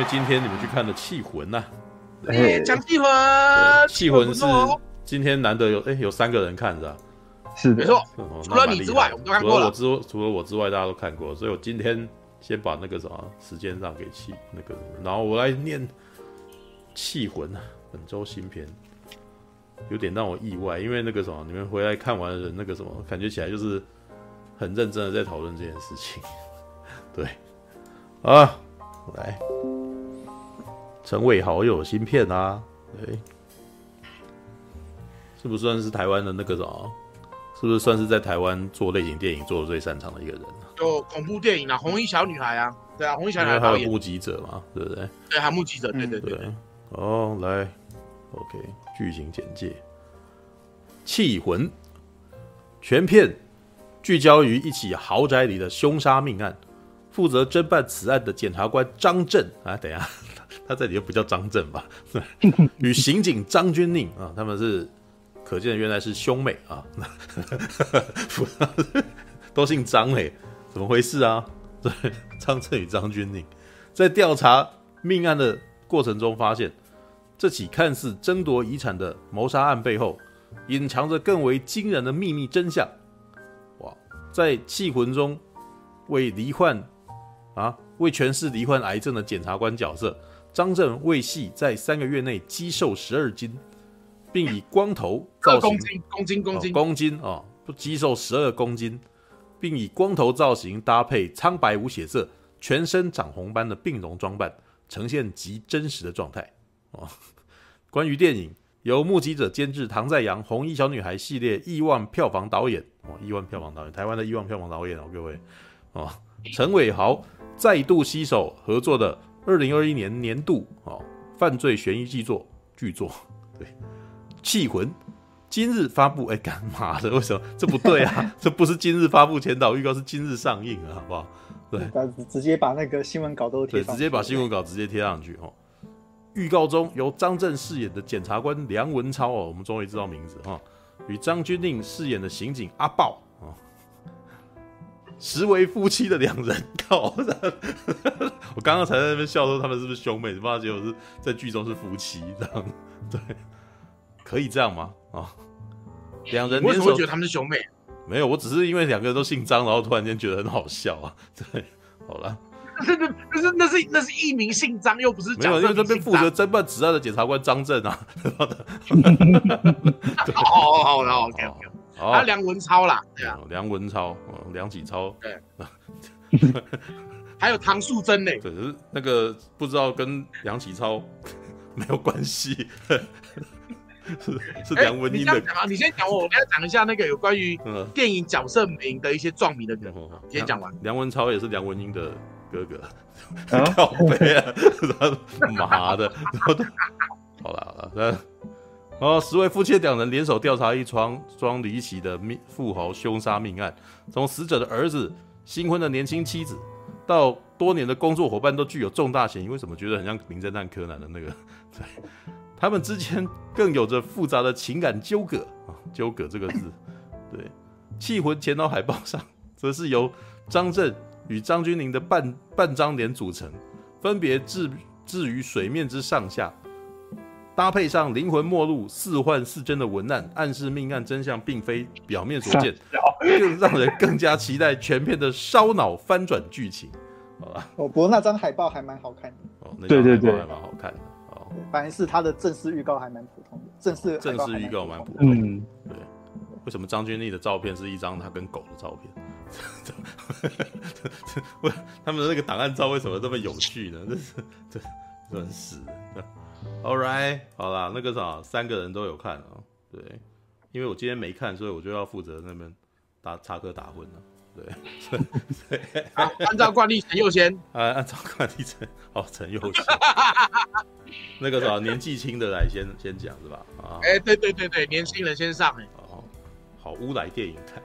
为今天你们去看的《气魂》呐。哎，讲气魂，气魂是今天难得有哎有三个人看是吧？是的，没错。除了你之外，我们都看过了。除了我之除了我之外，大家都看过，所以我今天先把那个什么时间让给气那个，然后我来念《气魂》本周新片，有点让我意外，因为那个什么，你们回来看完的人，那个什么，感觉起来就是很认真的在讨论这件事情。对，啊，来。陈伟豪又有新片啊，对，是不是算是台湾的那个什么？是不是算是在台湾做类型电影做的最擅长的一个人？就恐怖电影啊，红衣小女孩啊，对啊，红衣小女孩还有目击者嘛，对不对？对，还有目击者，对对对，对。哦，来，OK，剧情简介：气魂，全片聚焦于一起豪宅里的凶杀命案，负责侦办此案的检察官张震啊，等一下。他这里又不叫张震吧？与刑警张钧甯啊，他们是可见原来是兄妹啊，都姓张哎，怎么回事啊？对，张震与张钧甯在调查命案的过程中，发现这起看似争夺遗产的谋杀案背后，隐藏着更为惊人的秘密真相。哇，在气魂中为罹患啊为全市罹患癌症的检察官角色。张震为戏在三个月内肌瘦十二斤，并以光头造型，公斤公斤公斤公斤哦，不肌瘦十二公斤，并以光头造型搭配苍白无血色、全身长红斑的病容装扮，呈现极真实的状态哦。关于电影，由目击者监制唐在阳，红衣小女孩系列亿万票房导演哦，亿万票房导演，台湾的亿万票房导演哦，各位哦，陈伟豪再度携手合作的。二零二一年年度哦，犯罪悬疑剧作剧作，对，气魂今日发布，哎，干嘛的？为什么这不对啊？这不是今日发布前导预告，是今日上映啊，好不好？对，直接把那个新闻稿都贴，对，直接把新闻稿直接贴上去哦。预告中由张震饰演的检察官梁文超哦，我们终于知道名字哈，与张钧甯饰演的刑警阿豹。实为夫妻的两人，靠！我刚刚才在那边笑说他们是不是兄妹？发现结果是在剧中是夫妻，这样对？可以这样吗？啊，两人为什么会觉得他们是兄妹？没有，我只是因为两个人都姓张，然后突然间觉得很好笑啊。对，好了，那是那是那是那是一名姓张，又不是没有，因为这边负责侦办此案的检察官张震啊。好好的，OK 啊，梁文超啦，对啊，梁文超，梁启超，对，还有唐素贞呢，可是那个不知道跟梁启超 没有关系，是是梁文英的。你讲啊，你先讲我，我来讲一下那个有关于电影角色名的一些撞名的人。先讲完。梁文超也是梁文英的哥哥，靠北啊，妈的，好了好了，那。哦，十位夫妻两人联手调查一桩桩离奇的命富豪凶杀命案，从死者的儿子、新婚的年轻妻子，到多年的工作伙伴，都具有重大嫌疑。为什么觉得很像《名侦探柯南》的那个？对，他们之间更有着复杂的情感纠葛啊！纠葛这个字，对，气魂前导海报上，则是由张震与张钧甯的半半张脸组成，分别置置于水面之上下。搭配上灵魂末路似幻似真的文案，暗示命案真相并非表面所见，更让人更加期待全片的烧脑翻转剧情。好吧，哦，不过那张海报还蛮好看的。哦，那张海报，还蛮好看的。哦，反正是他的正式预告还蛮普通的，正式正式预告蛮普通的。嗯，对。为什么张钧甯的照片是一张他跟狗的照片？为他们的那个档案照为什么这么有趣呢？这是这真是。All right，好啦，那个啥，三个人都有看哦。对，因为我今天没看，所以我就要负责那边打插科打诨了。对，对，好，按照惯例陈佑先。啊，按照惯例陈，哦，陈佑先。那个啥，年纪轻的来先先讲是吧？啊，哎，对对对对，年轻人先上哎。哦，好，乌来电影台。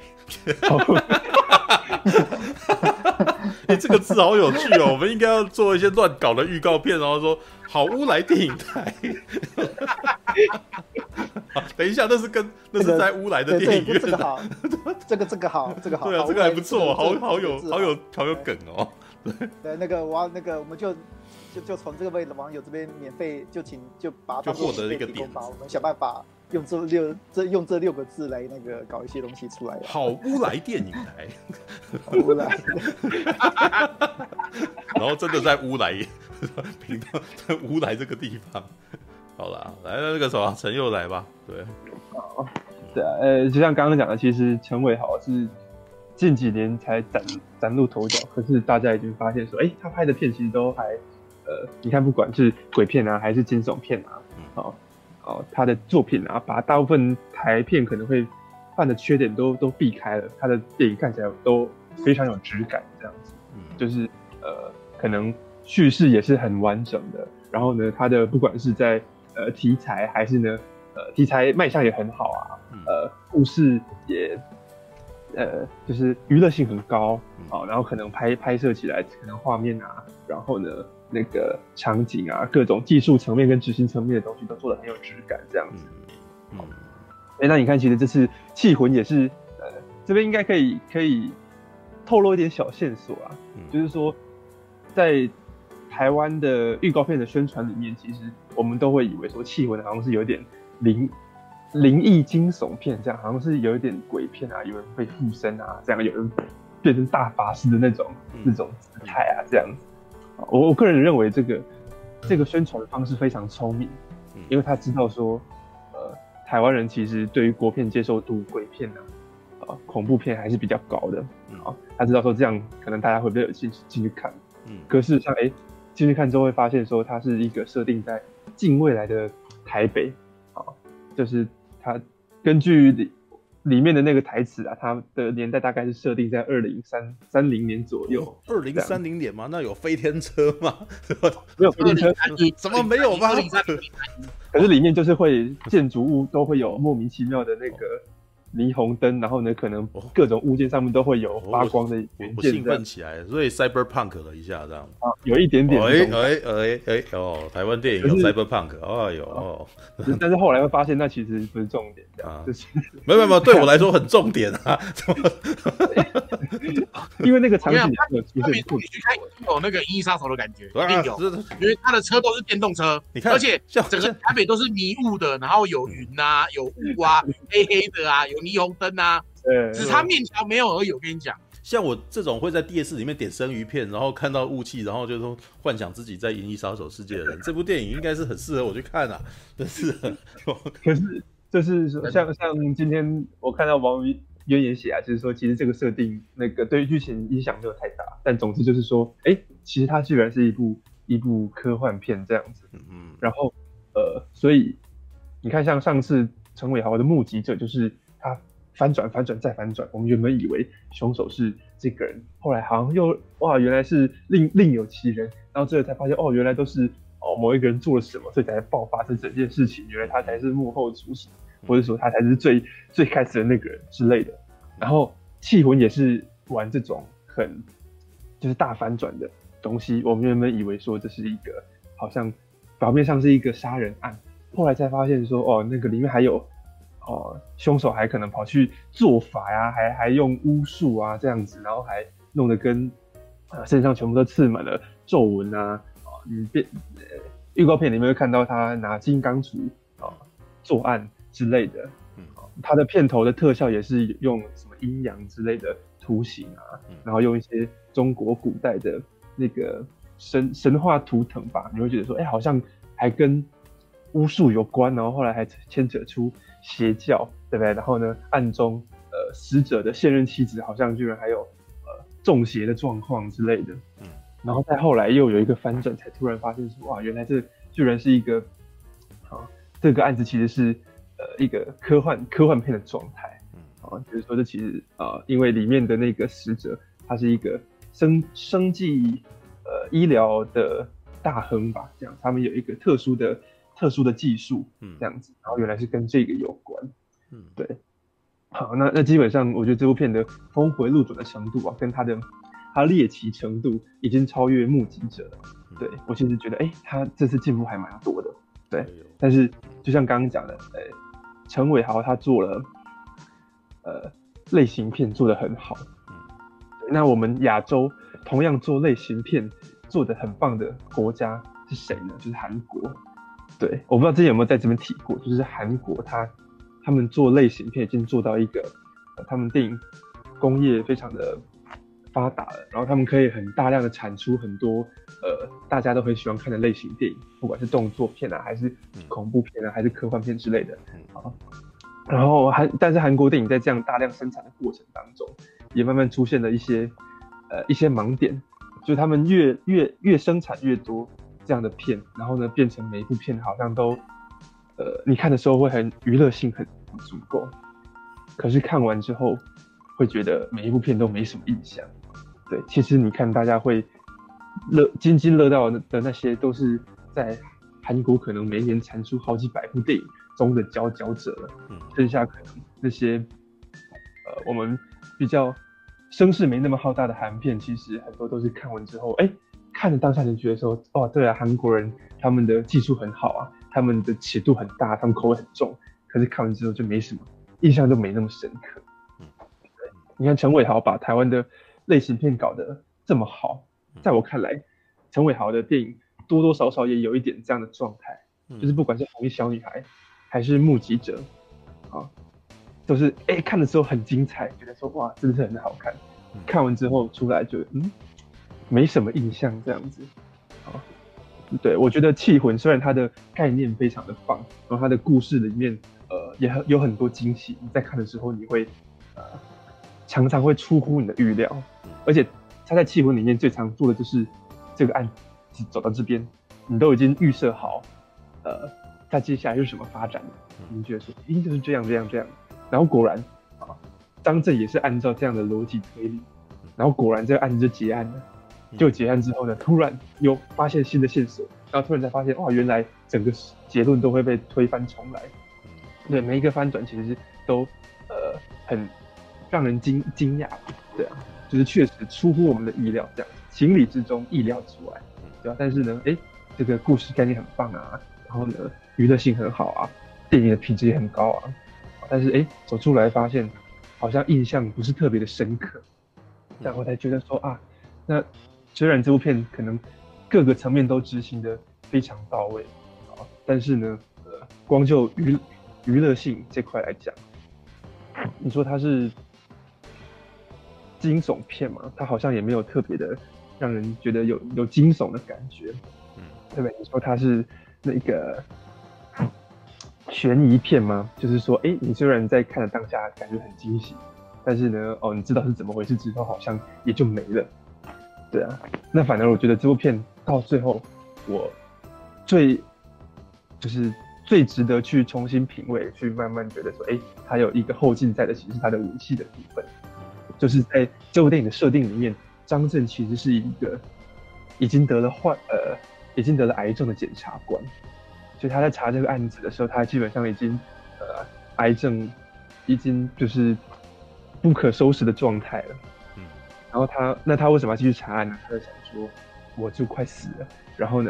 你这个字好有趣哦，我们应该要做一些乱搞的预告片，然后说。好乌来电影台，等一下，那是跟那是在乌来的电影院的。这个这个好，这个好，对啊，这个还不错，好好有好有好有梗哦。对，那个我要那个我们就就就从这位网友这边免费就请就把就获得一个点，我们想办法用这六这用这六个字来那个搞一些东西出来。好乌来电影台，乌来，然后真的在乌来，频道在乌来这个地方。好了，来那个什么陈佑来吧，对，哦，对啊，呃，就像刚刚讲的，其实陈伟豪是。近几年才崭崭露头角，可是大家已经发现说，哎、欸，他拍的片其实都还，呃，你看不管是鬼片啊，还是惊悚片啊，哦哦，他的作品啊，把大部分台片可能会犯的缺点都都避开了，他的电影看起来都非常有质感，这样子，嗯，就是呃，可能叙事也是很完整的，然后呢，他的不管是在呃题材还是呢，呃题材卖相也很好啊，呃，故事也。呃，就是娱乐性很高啊、哦，然后可能拍拍摄起来，可能画面啊，然后呢，那个场景啊，各种技术层面跟执行层面的东西都做的很有质感，这样子。嗯，哎、欸，那你看，其实这次《气魂》也是，呃，这边应该可以可以透露一点小线索啊，嗯、就是说，在台湾的预告片的宣传里面，其实我们都会以为说《气魂》好像是有点灵。灵异惊悚片这样，好像是有一点鬼片啊，有人被附身啊，这样有人变成大法师的那种、嗯、那种姿态啊，这样子。我我个人认为这个这个宣传的方式非常聪明，因为他知道说，呃，台湾人其实对于国片接受度，鬼片啊，呃，恐怖片还是比较高的啊。他知道说这样可能大家会比较有兴趣进去看。嗯。可是像哎进去看之后会发现说，它是一个设定在近未来的台北啊，就是。它根据里里面的那个台词啊，它的年代大概是设定在二零三三零年左右。二零三零年吗？那有飞天车吗？没有飞天车，怎么没有吗？可是里面就是会建筑物都会有莫名其妙的那个。霓虹灯，然后呢，可能各种物件上面都会有发光的元件，兴奋起来，所以 cyberpunk 了一下，这样。啊，有一点点。哎哎哎哎哦，台湾电影有 cyberpunk，哎呦哦，但是后来会发现那其实不是重点，这样就是没有没有，对我来说很重点啊，因为那个场景有出现，你去看有那个银翼杀手的感觉，一定有，因为他的车都是电动车，你看，而且整个台北都是迷雾的，然后有云啊，有雾啊，黑黑的啊，有。霓虹灯啊，对，只差面条没有而已。我跟你讲，像我这种会在电视里面点生鱼片，然后看到雾气，然后就说幻想自己在《银翼杀手》世界的人，这部电影应该是很适合我去看啊。但是，可是就是说，像像今天我看到网友留言写啊，就是说其实这个设定那个对于剧情影响没有太大，但总之就是说，哎、欸，其实它居然是一部一部科幻片这样子。嗯，然后呃，所以你看，像上次陈伟豪的目击者就是。翻转、反转再反转，我们原本以为凶手是这个人，后来好像又哇，原来是另另有其人，然后最后才发现哦，原来都是哦某一个人做了什么，所以才爆发这整件事情。原来他才是幕后主使，或者说他才是最最开始的那个人之类的。然后气魂也是玩这种很就是大反转的东西，我们原本以为说这是一个好像表面上是一个杀人案，后来才发现说哦，那个里面还有。哦，凶手还可能跑去做法呀，还还用巫术啊这样子，然后还弄得跟呃身上全部都刺满了皱纹啊。哦，你变呃预告片里面会看到他拿金刚杵啊作案之类的。嗯，他的片头的特效也是用什么阴阳之类的图形啊，然后用一些中国古代的那个神神话图腾吧，你会觉得说，哎、欸，好像还跟巫术有关，然后后来还牵扯出。邪教对不对？然后呢，暗中呃，死者的现任妻子好像居然还有呃中邪的状况之类的。嗯，然后再后来又有一个翻转，才突然发现说哇，原来这居然是一个啊，这个案子其实是呃一个科幻科幻片的状态。嗯，啊，就是说这其实啊、呃，因为里面的那个死者他是一个生生计呃医疗的大亨吧，这样他们有一个特殊的。特殊的技术，嗯，这样子，然后原来是跟这个有关，嗯，对，好，那那基本上我觉得这部片的峰回路转的程度啊，跟它的它猎奇程度已经超越目击者了，嗯、对我其实觉得，哎、欸，他这次进步还蛮多的，对，哎、但是就像刚刚讲的，呃、欸，陈伟豪他做了，呃，类型片做得很好，嗯，那我们亚洲同样做类型片做的很棒的国家是谁呢？就是韩国。对，我不知道之前有没有在这边提过，就是韩国他他们做类型片已经做到一个，呃、他们电影工业非常的发达了，然后他们可以很大量的产出很多呃大家都很喜欢看的类型电影，不管是动作片啊，还是恐怖片啊，还是科幻片之类的。好，然后韩但是韩国电影在这样大量生产的过程当中，也慢慢出现了一些呃一些盲点，就是他们越越越生产越多。这样的片，然后呢，变成每一部片好像都，呃，你看的时候会很娱乐性很足够，可是看完之后会觉得每一部片都没什么印象。对，其实你看大家会乐津津乐道的那些，都是在韩国可能每年产出好几百部电影中的佼佼者了。嗯，剩下可能那些，呃，我们比较声势没那么浩大的韩片，其实很多都是看完之后，哎。看着当下就觉得说，哦，对啊，韩国人他们的技术很好啊，他们的尺度很大，他们口味很重。可是看完之后就没什么印象，就没那么深刻。嗯，你看陈伟豪把台湾的类型片搞得这么好，在我看来，陈伟豪的电影多多少少也有一点这样的状态，就是不管是红衣小女孩还是目击者，啊，都是哎看的时候很精彩，觉得说哇，真的是很好看。看完之后出来就嗯。没什么印象这样子，好，对，我觉得《气魂》虽然它的概念非常的棒，然后它的故事里面，呃，也很有很多惊喜。你在看的时候，你会，呃，常常会出乎你的预料。而且他在《气魂》里面最常做的就是，这个案子走到这边，你都已经预设好，呃，他接下来是什么发展，你觉得说一定就是这样这样这样。然后果然，啊，张震也是按照这样的逻辑推理，然后果然这个案子就结案了。就结案之后呢，突然又发现新的线索，然后突然才发现，哇，原来整个结论都会被推翻重来。对，每一个翻转其实都呃很让人惊惊讶，对啊，就是确实出乎我们的意料，这样情理之中，意料之外，对啊？但是呢，哎，这个故事概念很棒啊，然后呢，娱乐性很好啊，电影的品质也很高啊，但是哎，走出来发现好像印象不是特别的深刻，然后才觉得说啊，那。虽然这部片可能各个层面都执行的非常到位啊，但是呢，呃，光就娱娱乐性这块来讲，你说它是惊悚片嘛？它好像也没有特别的让人觉得有有惊悚的感觉，嗯，对不对？你说它是那个悬疑片吗？就是说，哎，你虽然在看的当下感觉很惊喜，但是呢，哦，你知道是怎么回事之后，好像也就没了。对啊，那反而我觉得这部片到最后，我最就是最值得去重新品味，去慢慢觉得说，哎，它有一个后劲在的，其实是它的武器的部分，就是在这部电影的设定里面，张震其实是一个已经得了患呃已经得了癌症的检察官，所以他在查这个案子的时候，他基本上已经呃癌症已经就是不可收拾的状态了。然后他，那他为什么要继续查案呢？他就想说，我就快死了，然后呢，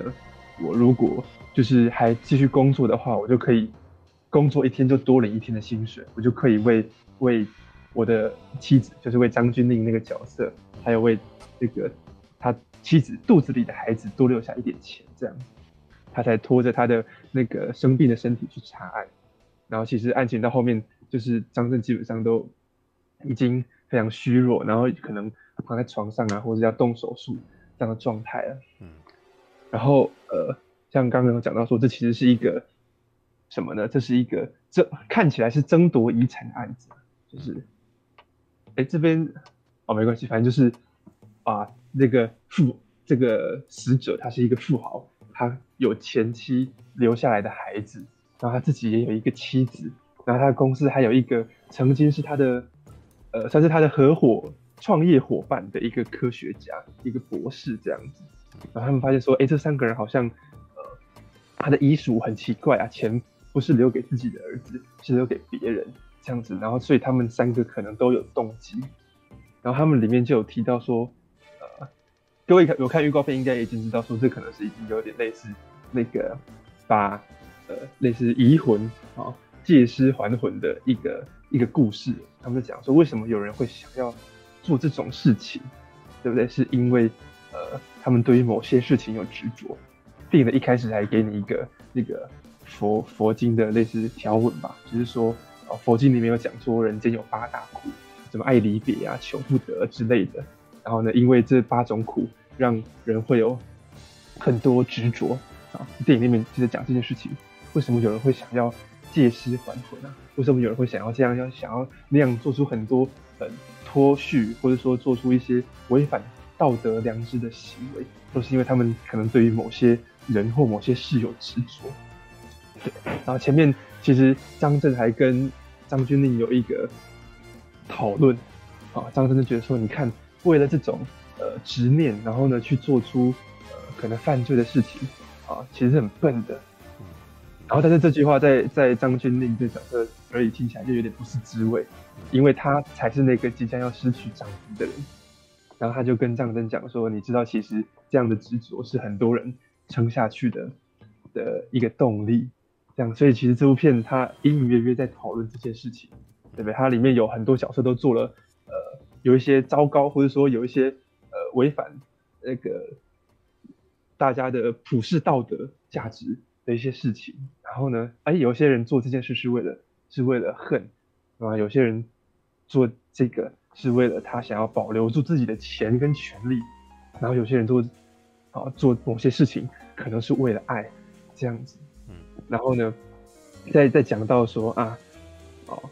我如果就是还继续工作的话，我就可以工作一天就多领一天的薪水，我就可以为为我的妻子，就是为张钧甯那个角色，还有为这个他妻子肚子里的孩子多留下一点钱，这样，他才拖着他的那个生病的身体去查案。然后其实案情到后面，就是张震基本上都已经非常虚弱，然后可能。躺在床上啊，或者要动手术这样的状态了。嗯，然后呃，像刚刚有讲到说，这其实是一个什么呢？这是一个这看起来是争夺遗产的案子，就是，哎，这边哦没关系，反正就是啊，那个富这个死者他是一个富豪，他有前妻留下来的孩子，然后他自己也有一个妻子，然后他的公司还有一个曾经是他的呃，算是他的合伙。创业伙伴的一个科学家，一个博士这样子，然后他们发现说，哎、这三个人好像，呃，他的遗属很奇怪啊，钱不是留给自己的儿子，是留给别人这样子，然后所以他们三个可能都有动机，然后他们里面就有提到说，呃，各位有看预告片应该已经知道说，这可能是已经有点类似那个把呃类似遗魂啊借尸还魂的一个一个故事，他们就讲说为什么有人会想要。做这种事情，对不对？是因为，呃，他们对于某些事情有执着。电影的一开始还给你一个那个佛佛经的类似条文吧，就是说，呃佛经里面有讲说人间有八大苦，什么爱离别啊、求不得之类的。然后呢，因为这八种苦，让人会有很多执着啊。电影里面就是讲这件事情，为什么有人会想要借尸还魂啊？为什么有人会想要这样，要想要那样做出很多很脱序，或者说做出一些违反道德良知的行为，都是因为他们可能对于某些。人或某些事有执着，对。然后前面其实张震还跟张钧甯有一个讨论，啊，张震就觉得说，你看，为了这种呃执念，然后呢去做出呃可能犯罪的事情，啊，其实是很笨的。然后但是这句话在在张钧甯这角色耳里听起来就有点不是滋味，因为他才是那个即将要失去丈夫的人。然后他就跟张真讲说，你知道，其实这样的执着是很多人。撑下去的的一个动力，这样，所以其实这部片它隐隐约约在讨论这件事情，对不对？它里面有很多角色都做了，呃，有一些糟糕，或者说有一些呃违反那个大家的普世道德价值的一些事情。然后呢，哎，有些人做这件事是为了是为了恨，啊，有些人做这个是为了他想要保留住自己的钱跟权利，然后有些人做。啊，做某些事情可能是为了爱，这样子。嗯，然后呢，再再讲到说啊，哦，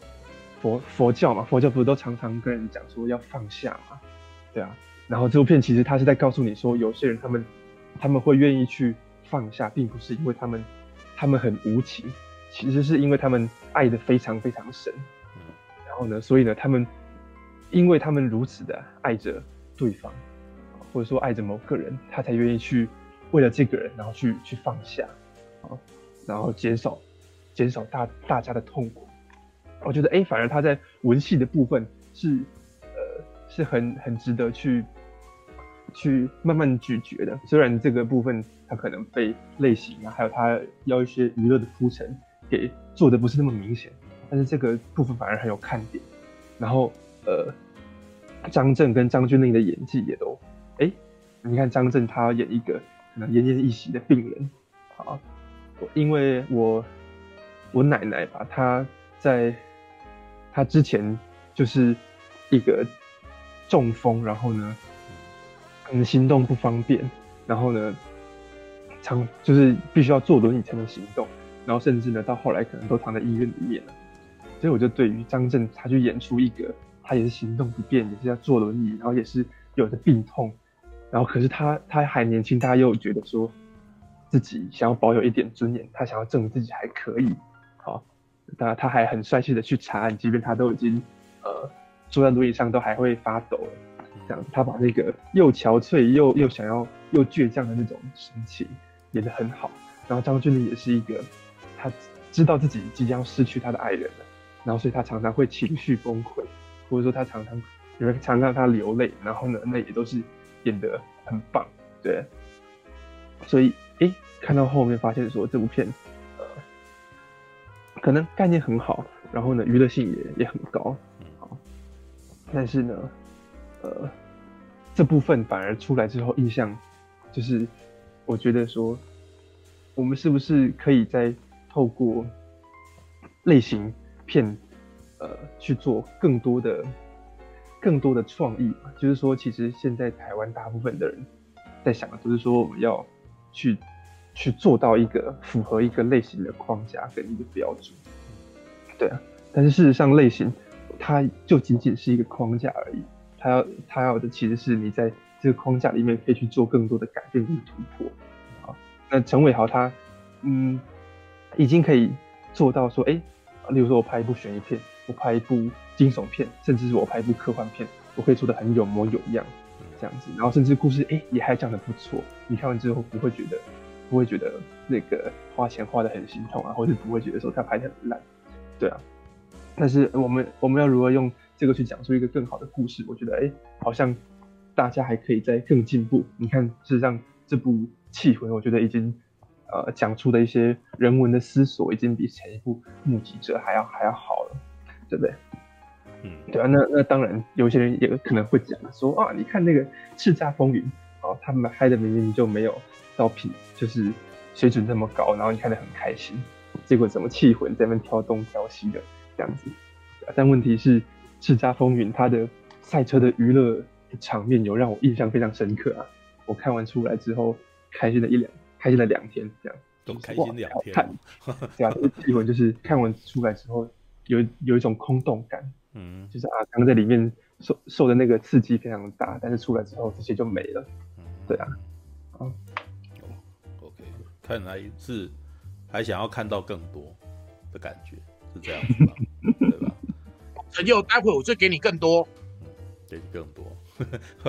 佛佛教嘛，佛教不是都常常跟人讲说要放下嘛，对啊。然后这部片其实他是在告诉你说，有些人他们他们会愿意去放下，并不是因为他们他们很无情，其实是因为他们爱得非常非常深。嗯，然后呢，所以呢，他们因为他们如此的爱着对方。或者说爱着某个人，他才愿意去为了这个人，然后去去放下，啊，然后减少减少大大家的痛苦。我觉得，哎，反而他在文戏的部分是，呃，是很很值得去去慢慢咀嚼的。虽然这个部分他可能被类型啊，还有他要一些娱乐的铺陈给做的不是那么明显，但是这个部分反而很有看点。然后，呃，张震跟张钧甯的演技也都。哎，你看张震他演一个可能奄奄一息的病人，啊，因为我我奶奶吧，她在她之前就是一个中风，然后呢，嗯，行动不方便，然后呢，常就是必须要坐轮椅才能行动，然后甚至呢到后来可能都躺在医院里面了，所以我就对于张震他去演出一个他也是行动不便，也是要坐轮椅，然后也是有着病痛。然后，可是他他还年轻，他又觉得说自己想要保有一点尊严，他想要证明自己还可以。好，那他还很帅气的去查案，即便他都已经呃坐在轮椅上都还会发抖了。这样，他把那个又憔悴又又想要又倔强的那种神情演得很好。然后张钧甯也是一个，他知道自己即将失去他的爱人了，然后所以他常常会情绪崩溃，或者说他常常有人常常让他流泪，然后呢，那也都是。演得很棒，对，所以诶、欸，看到后面发现说这部片，呃，可能概念很好，然后呢，娱乐性也也很高，好，但是呢，呃，这部分反而出来之后印象，就是我觉得说，我们是不是可以再透过类型片，呃，去做更多的。更多的创意嘛，就是说，其实现在台湾大部分的人在想的，就是说我们要去去做到一个符合一个类型的框架跟一个标准，对啊。但是事实上，类型它就仅仅是一个框架而已，它要它要的其实是你在这个框架里面可以去做更多的改变跟突破。好，那陈伟豪他嗯已经可以做到说，哎、欸，例如说我拍一部悬疑片，我拍一部。惊悚片，甚至是我拍一部科幻片，我可以做的很有模有样，这样子，然后甚至故事哎、欸、也还讲的不错，你看完之后不会觉得不会觉得那个花钱花的很心痛啊，或者不会觉得说他拍的很烂，对啊。但是我们我们要如何用这个去讲出一个更好的故事？我觉得哎、欸，好像大家还可以再更进步。你看，事实上这部《气魂》，我觉得已经呃讲出的一些人文的思索，已经比前一部《目击者》还要还要好了，对不对？嗯，对啊，那那当然，有些人也可能会讲说啊，你看那个《叱咤风云》哦，他们拍的明明就没有到品，就是水准那么高，然后你看得很开心，结果怎么气魂在那边挑东挑西的这样子？但问题是，叱咤风云它的赛车的娱乐场面有让我印象非常深刻啊！我看完出来之后，开心了一两，开心了两天，这样。都开心两天。看，对啊，气魂就是看完出来之后，有有一种空洞感，嗯，就是啊，刚刚在里面受受的那个刺激非常大，但是出来之后这些就没了，对啊，啊，OK，看来是还想要看到更多的感觉，是这样子吧？对吧？陈佑，待会我就给你更多，给你更多，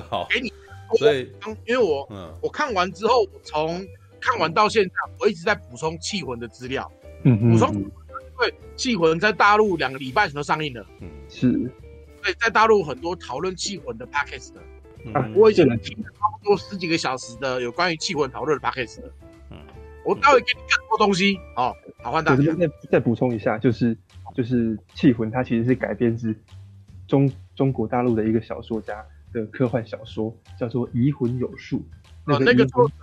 好，给你。所以，因为我，嗯，我看完之后，从看完到现在，我一直在补充气魂的资料，嗯补充，因为气魂在大陆两个礼拜前都上映了，嗯，是，所以在大陆很多讨论气魂的 podcast 的，嗯，我已经听了差不多十几个小时的有关于气魂讨论的 podcast 的，嗯，我待会给你更多东西，哦，好，换大家。再再补充一下，就是就是气魂它其实是改编自中中国大陆的一个小说家。的科幻小说叫做《移魂有术》，那那个作者，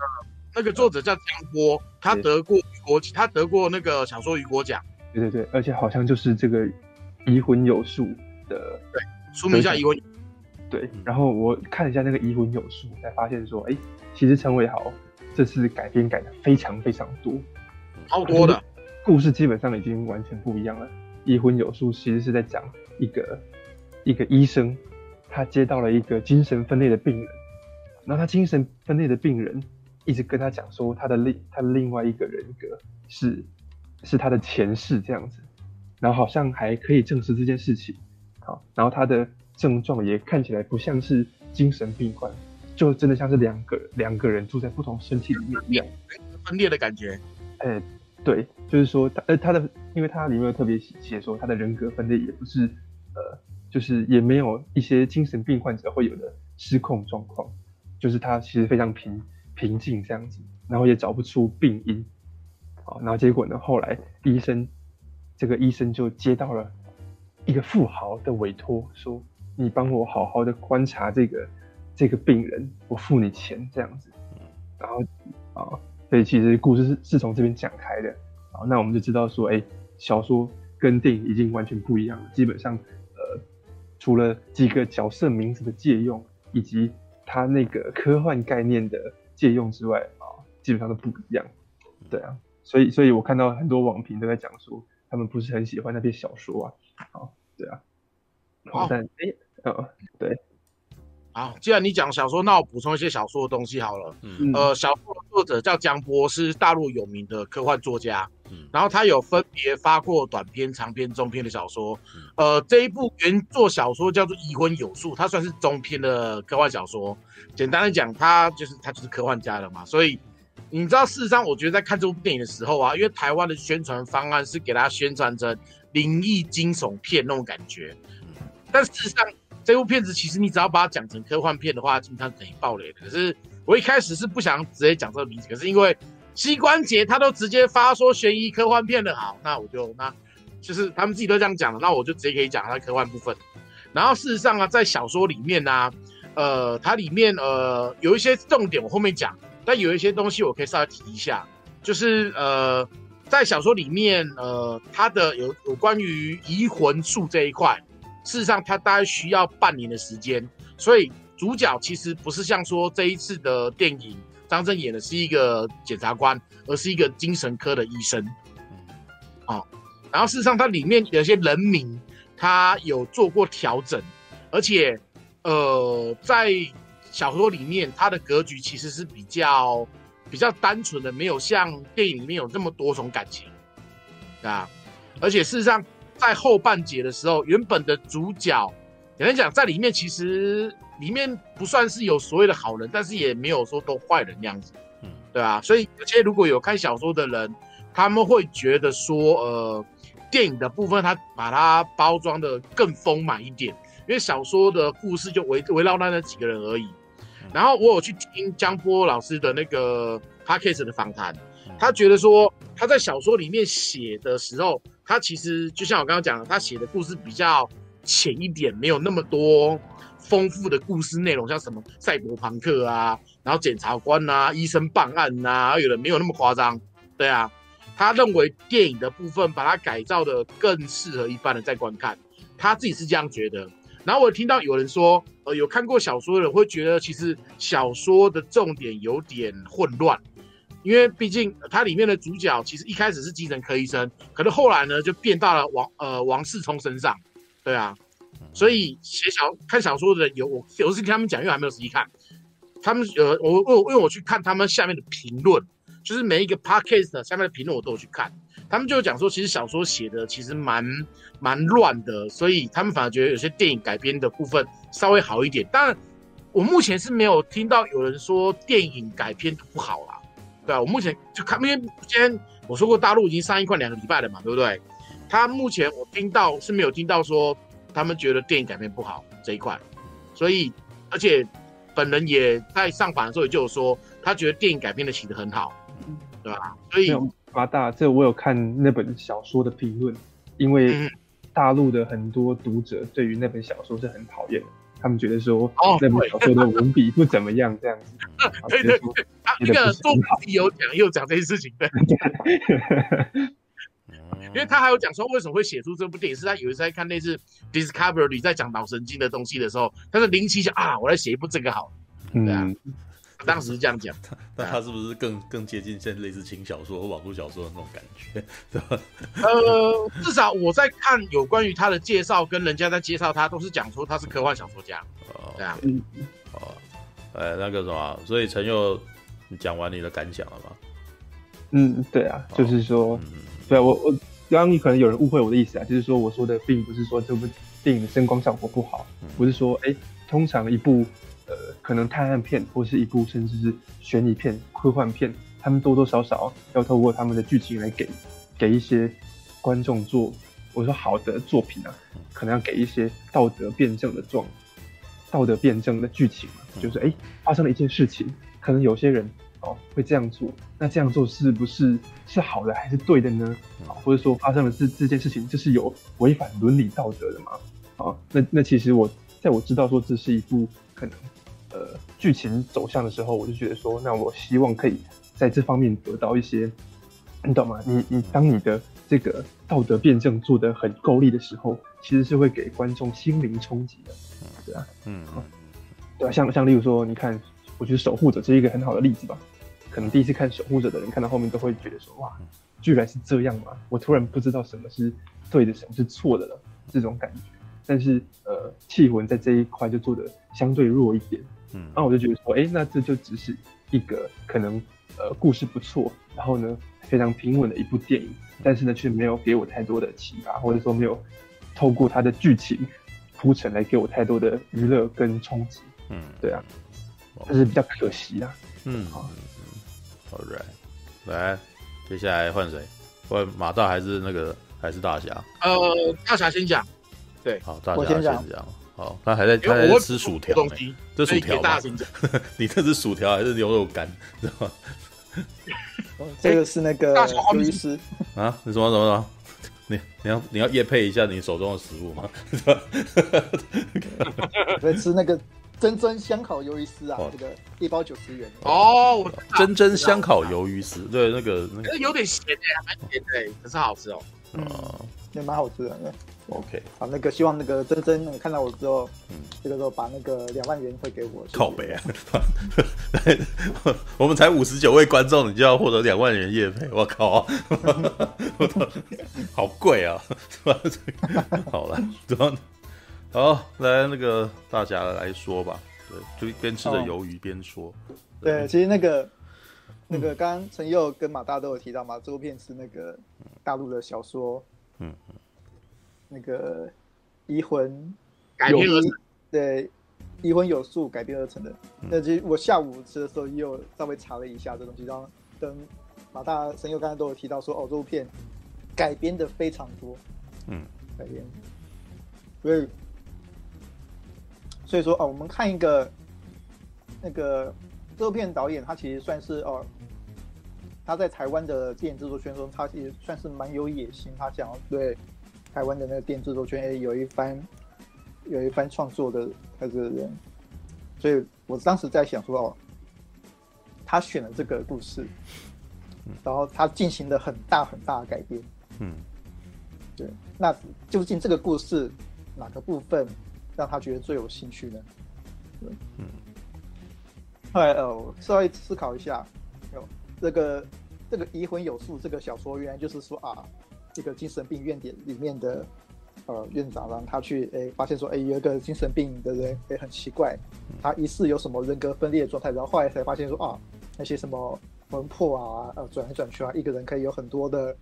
那个作者叫江波，他得过雨果，他得过那个小说雨果奖。对对对，而且好像就是这个《移魂有术》的，对，书名叫《移魂》。对，然后我看了一下那个《移魂有术》，才发现说，哎，其实陈伟豪这次改编改的非常非常多，超多的，故事基本上已经完全不一样了。《移魂有术》其实是在讲一个一个医生。他接到了一个精神分裂的病人，然后他精神分裂的病人一直跟他讲说，他的另他的另外一个人格是是他的前世这样子，然后好像还可以证实这件事情，好，然后他的症状也看起来不像是精神病患，就真的像是两个两个人住在不同身体里面一样，分裂的感觉。哎、欸，对，就是说他呃他的，因为他里面有特别写说他的人格分裂也不是呃。就是也没有一些精神病患者会有的失控状况，就是他其实非常平平静这样子，然后也找不出病因，好，然后结果呢，后来医生这个医生就接到了一个富豪的委托，说你帮我好好的观察这个这个病人，我付你钱这样子，然后啊，所以其实故事是是从这边讲开的，好，那我们就知道说，哎，小说跟电影已经完全不一样了，基本上。除了几个角色名字的借用，以及他那个科幻概念的借用之外啊，基本上都不一样。对啊，所以所以我看到很多网评都在讲说，他们不是很喜欢那篇小说啊。好，对啊。好，但哎，哦，对。好，既然你讲小说，那我补充一些小说的东西好了。嗯。呃，小说的作者叫江波，是大陆有名的科幻作家。嗯。然后他有分别发过短篇、长篇、中篇的小说。嗯。呃，这一部原作小说叫做《移魂有术》，它算是中篇的科幻小说。简单的讲，他就是他就是科幻家了嘛。所以你知道，事实上，我觉得在看这部电影的时候啊，因为台湾的宣传方案是给他宣传成灵异惊悚片那种感觉。嗯。但事实上，这部片子其实你只要把它讲成科幻片的话，基本上等于爆雷的。可是我一开始是不想直接讲这个名字，可是因为膝关节他都直接发说悬疑科幻片的好，那我就那就是他们自己都这样讲了，那我就直接可以讲它科幻部分。然后事实上啊，在小说里面呢、啊，呃，它里面呃有一些重点我后面讲，但有一些东西我可以稍微提一下，就是呃在小说里面呃它的有有关于移魂术这一块。事实上，他大概需要半年的时间，所以主角其实不是像说这一次的电影张震演的是一个检察官，而是一个精神科的医生。哦，然后事实上，它里面有些人名，他有做过调整，而且，呃，在小说里面，它的格局其实是比较比较单纯的，没有像电影里面有这么多种感情，啊，而且事实上。在后半节的时候，原本的主角，简单讲，在里面其实里面不算是有所谓的好人，但是也没有说都坏人那样子，嗯，对啊，所以有些如果有看小说的人，他们会觉得说，呃，电影的部分他把它包装的更丰满一点，因为小说的故事就围围绕那那几个人而已。然后我有去听江波老师的那个 podcast 的访谈，他觉得说他在小说里面写的时候。他其实就像我刚刚讲的，他写的故事比较浅一点，没有那么多丰富的故事内容，像什么赛博朋克啊，然后检察官啊，医生办案呐、啊，有的没有那么夸张。对啊，他认为电影的部分把它改造的更适合一般人在观看，他自己是这样觉得。然后我听到有人说，呃，有看过小说的人会觉得，其实小说的重点有点混乱，因为毕竟它里面的主角其实一开始是精神科医生，可是后来呢就变到了王呃王世聪身上，对啊，所以写小看小说的人有我有时听他们讲，因为还没有仔细看，他们呃我我因为我去看他们下面的评论，就是每一个 podcast 下面的评论我都有去看。他们就讲说，其实小说写的其实蛮蛮乱的，所以他们反而觉得有些电影改编的部分稍微好一点。但，我目前是没有听到有人说电影改编不好啦，对啊，我目前就看，因为今天我说过大陆已经上映快两个礼拜了嘛，对不对？他目前我听到是没有听到说他们觉得电影改编不好这一块，所以而且本人也在上访的时候也就有说，他觉得电影改编的写的很好，对吧？所以。八大，这我有看那本小说的评论，因为大陆的很多读者对于那本小说是很讨厌的，他们觉得说那部小说的文笔不怎么样，这样子。对对对，那个作者有讲，又讲这些事情，对。因为他还有讲说为什么会写出这部电影，是他有一次在看类似 Discovery 在讲脑神经的东西的时候，他是灵机想啊，我来写一部这个好，对啊。嗯 当时是这样讲，那他是不是更更接近现在类似轻小说或网络小说的那种感觉，对吧？呃，至少我在看有关于他的介绍，跟人家在介绍他，都是讲说他是科幻小说家。哦，这样。哦，哎，那个什么，所以陈佑，你讲完你的感想了吗？嗯，对啊，就是说，嗯、对啊，我我刚刚可能有人误会我的意思啊，就是说我说的并不是说这部电影的声光效果不好，嗯、不是说哎，通常一部。呃，可能探案片或是一部甚至是悬疑片、科幻片，他们多多少少要透过他们的剧情来给给一些观众做，我说好的作品啊，可能要给一些道德辩证的状，道德辩证的剧情嘛，就是哎，发生了一件事情，可能有些人哦会这样做，那这样做是不是是好的还是对的呢？啊，或者说发生了这这件事情，这是有违反伦理道德的吗？啊，那那其实我在我知道说这是一部可能。呃，剧情走向的时候，我就觉得说，那我希望可以在这方面得到一些，你懂吗？你你当你的这个道德辩证做得很够力的时候，其实是会给观众心灵冲击的，对啊，嗯，对啊，像像例如说，你看，我觉得《守护者》是一个很好的例子吧。可能第一次看《守护者》的人，看到后面都会觉得说，哇，居然是这样嘛？我突然不知道什么是对的，什么是错的了，这种感觉。但是呃，气魂在这一块就做的相对弱一点。嗯，那我就觉得说，哎，那这就只是一个可能，呃，故事不错，然后呢，非常平稳的一部电影，但是呢，却没有给我太多的启发，或者说没有透过它的剧情铺陈来给我太多的娱乐跟冲击。嗯，对啊，这是比较可惜啊。嗯，好，好，right，来，接下来换谁？换马大还是那个还是大侠？呃，大侠先讲。对，好，大侠先讲。哦，他还在他还在吃薯条，这薯条 你这是薯条还是牛肉干？知道吗？这个是那个鱿鱼丝啊？你什么什么什么？你你要你要夜配一下你手中的食物吗？在吃那个真真香烤鱿鱼丝啊，这个一包九十元哦。真真香烤鱿鱼丝，对，那个那个有点咸哎，还蛮咸的，可是好吃哦。哦，也蛮好吃的。OK，好，那个希望那个珍珍看到我之后，嗯，这个时候把那个两万元汇给我。靠北啊！我们才五十九位观众，你就要获得两万元业配，我靠！好贵啊！好了，好，来那个大家来说吧，对，就边吃着鱿鱼边说。对，其实那个那个刚刚陈佑跟马大都有提到嘛，这部片是那个大陆的小说，嗯。那个移魂改编而成，对，移魂有术改编而成的。嗯、那其实我下午吃的时候也有稍微查了一下这东西，然后跟马大神佑刚才都有提到说，哦，这部片改编的非常多，嗯，改编，所以所以说哦，我们看一个那个这部片导演，他其实算是哦，他在台湾的电影制作圈中，他其实算是蛮有野心，他想要对。台湾的那个电制作圈，有一番有一番创作的那个人，所以我当时在想说哦，他选了这个故事，然后他进行了很大很大的改变，嗯，对，那究竟这个故事哪个部分让他觉得最有兴趣呢？嗯，后来呃，我稍微思考一下，有这个这个移魂有术这个小说，原来就是说啊，这个精神病院点里面的。呃，院长让他去，诶、欸，发现说，哎、欸，有一个精神病的人，哎、欸，很奇怪，他疑似有什么人格分裂的状态，然后后来才发现说，啊，那些什么魂魄啊，呃，转来转去啊，一个人可以有很多的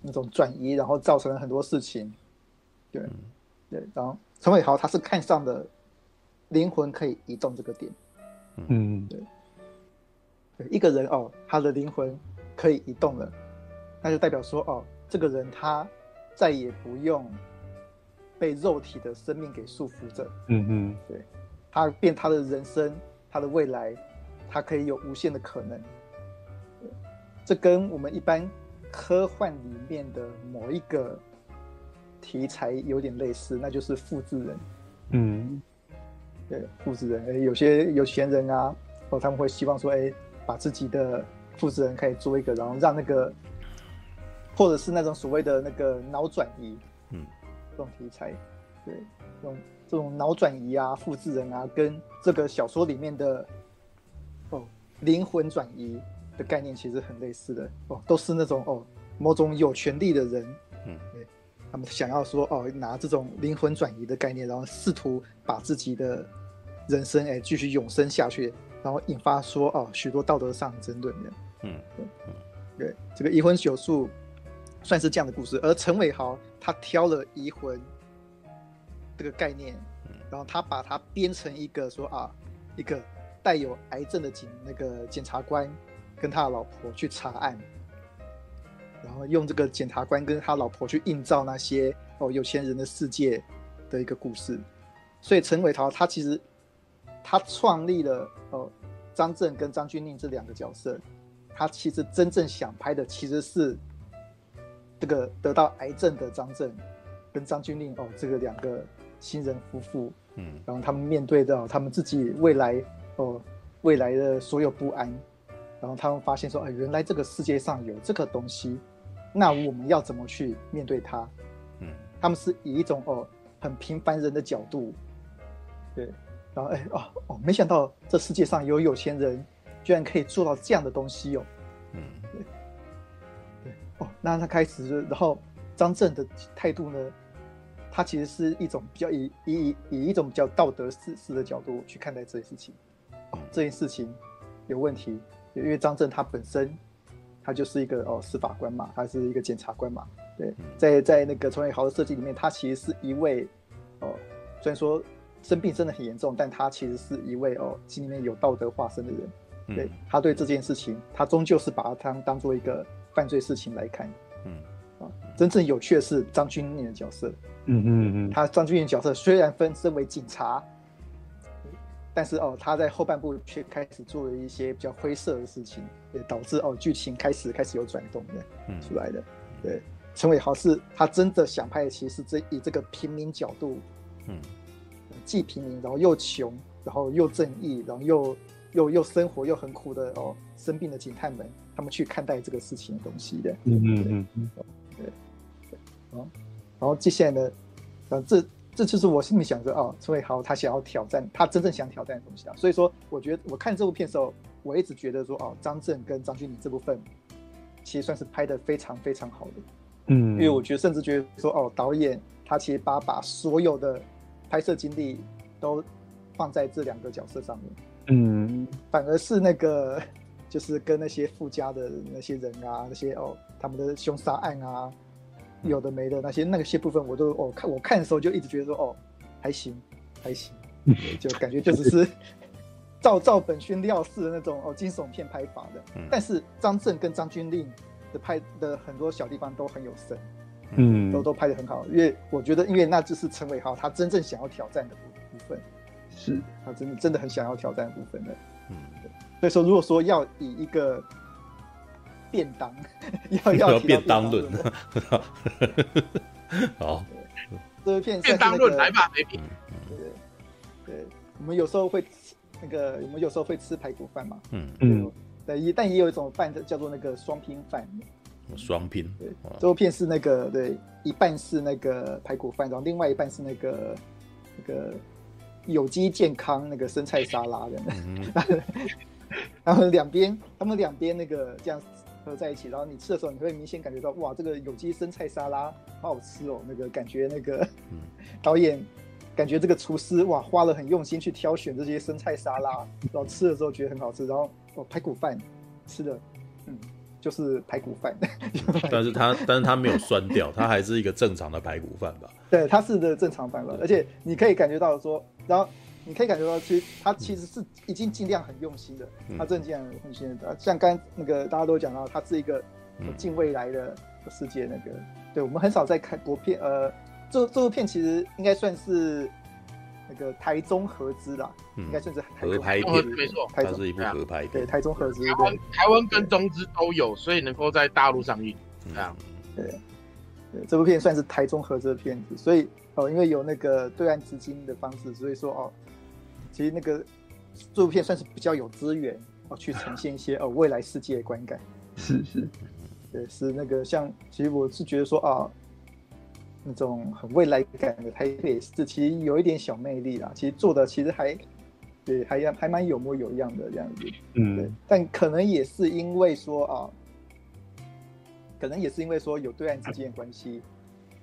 那种转移，然后造成了很多事情，对，对，然后陈伟豪他是看上的灵魂可以移动这个点，嗯，对，对，一个人哦，他的灵魂可以移动了，那就代表说，哦，这个人他再也不用。被肉体的生命给束缚着，嗯嗯，对，他变他的人生，他的未来，他可以有无限的可能。这跟我们一般科幻里面的某一个题材有点类似，那就是复制人。嗯，对，复制人，哎，有些有钱人啊，哦，他们会希望说，哎，把自己的复制人可以做一个，然后让那个，或者是那种所谓的那个脑转移，嗯。这种题材，对，这种这种脑转移啊、复制人啊，跟这个小说里面的哦灵魂转移的概念其实很类似的哦，都是那种哦某种有权力的人，嗯，对，他们想要说哦拿这种灵魂转移的概念，然后试图把自己的人生哎继续永生下去，然后引发说哦许多道德上的争论的，嗯。嗯，对，这个移魂手术算是这样的故事，而陈伟豪。他挑了移魂这个概念，然后他把它编成一个说啊，一个带有癌症的警那个检察官跟他的老婆去查案，然后用这个检察官跟他老婆去映照那些哦有钱人的世界的一个故事。所以陈伟豪他其实他创立了哦张震跟张钧甯这两个角色，他其实真正想拍的其实是。这个得到癌症的张震跟张钧甯哦，这个两个新人夫妇，嗯，然后他们面对到他们自己未来哦未来的所有不安，然后他们发现说，哎，原来这个世界上有这个东西，那我们要怎么去面对它？嗯，他们是以一种哦很平凡人的角度，对，然后哎哦哦，没想到这世界上有有钱人居然可以做到这样的东西哦，嗯。哦，那他开始，然后张震的态度呢？他其实是一种比较以以以一种比较道德事实的角度去看待这件事情。哦，这件事情有问题，因为张震他本身他就是一个哦司法官嘛，他是一个检察官嘛。对，在在那个陈伟豪的设计里面，他其实是一位哦，虽然说生病真的很严重，但他其实是一位哦心里面有道德化身的人。对，他对这件事情，他终究是把他当当做一个。犯罪事情来看，嗯啊，真正有趣的是张钧甯的角色，嗯嗯嗯，他张钧甯角色虽然分身为警察，但是哦，他在后半部却开始做了一些比较灰色的事情，也导致哦剧情开始开始有转动的，嗯，出来的。对，陈伟豪是他真的想拍的，其实是这以这个平民角度，嗯，既平民，然后又穷，然后又正义，然后又又又生活又很苦的哦，生病的警探们。他们去看待这个事情的东西的，嗯嗯嗯嗯，对，对，然后接下来呢，啊，这这就是我心里想着哦，陈伟豪他想要挑战，他真正想挑战的东西啊。所以说，我觉得我看这部片的时候，我一直觉得说哦，张震跟张钧甯这部分其实算是拍的非常非常好的，嗯，因为我觉得甚至觉得说哦，导演他其实把把所有的拍摄精力都放在这两个角色上面，嗯，反而是那个。就是跟那些富家的那些人啊，那些哦，他们的凶杀案啊，有的没的那些那个些部分，我都哦看我看的时候就一直觉得说哦，还行还行，就感觉就只是 照照本宣料式的那种哦惊悚片拍法的。但是张震跟张钧甯的拍的很多小地方都很有神，嗯，都都拍的很好。因为我觉得，因为那就是陈伟豪他真正想要挑战的部部分，是他真的真的很想要挑战的部分的，嗯。所以说，如果说要以一个便当，要要便当论，好，这部片便当论来吧，没品。对对对，我们有时候会吃那个，我们有时候会吃排骨饭嘛。嗯嗯。对，但也有一种饭叫做那个双拼饭。双拼。对，这部片是那个对，一半是那个排骨饭，然后另外一半是那个那个有机健康那个生菜沙拉的。嗯、然后两边，他们两边那个这样。合在一起，然后你吃的时候，你会明显感觉到，哇，这个有机生菜沙拉好好吃哦。那个感觉，那个导演感觉这个厨师哇，花了很用心去挑选这些生菜沙拉，然后吃的时候觉得很好吃。然后哦，排骨饭吃的，嗯，就是排骨饭。但是它，但是它没有酸掉，它还是一个正常的排骨饭吧？对，它是的正常饭吧。而且你可以感觉到说，然后。你可以感觉到，其实他其实是已经尽量很用心的，他真的尽量很用心的。像刚那个大家都讲到，他是一个近未来的世界。那个，对我们很少在看国片，呃，这这部片其实应该算是那个台中合资啦，应该算是合拍片，没错，它是一部合拍片，对，台中合资。台湾台湾跟中资都有，所以能够在大陆上映。这样，对，对，这部片算是台中合资的片子，所以哦，因为有那个对岸资金的方式，所以说哦。其实那个这部片算是比较有资源哦，去呈现一些哦未来世界的观感。是是，对，是那个像，其实我是觉得说啊，那种很未来感的台北市，其实有一点小魅力啦。其实做的其实还对，还还蛮有模有样的这样子。嗯，对。但可能也是因为说啊，可能也是因为说有对岸之间的关系，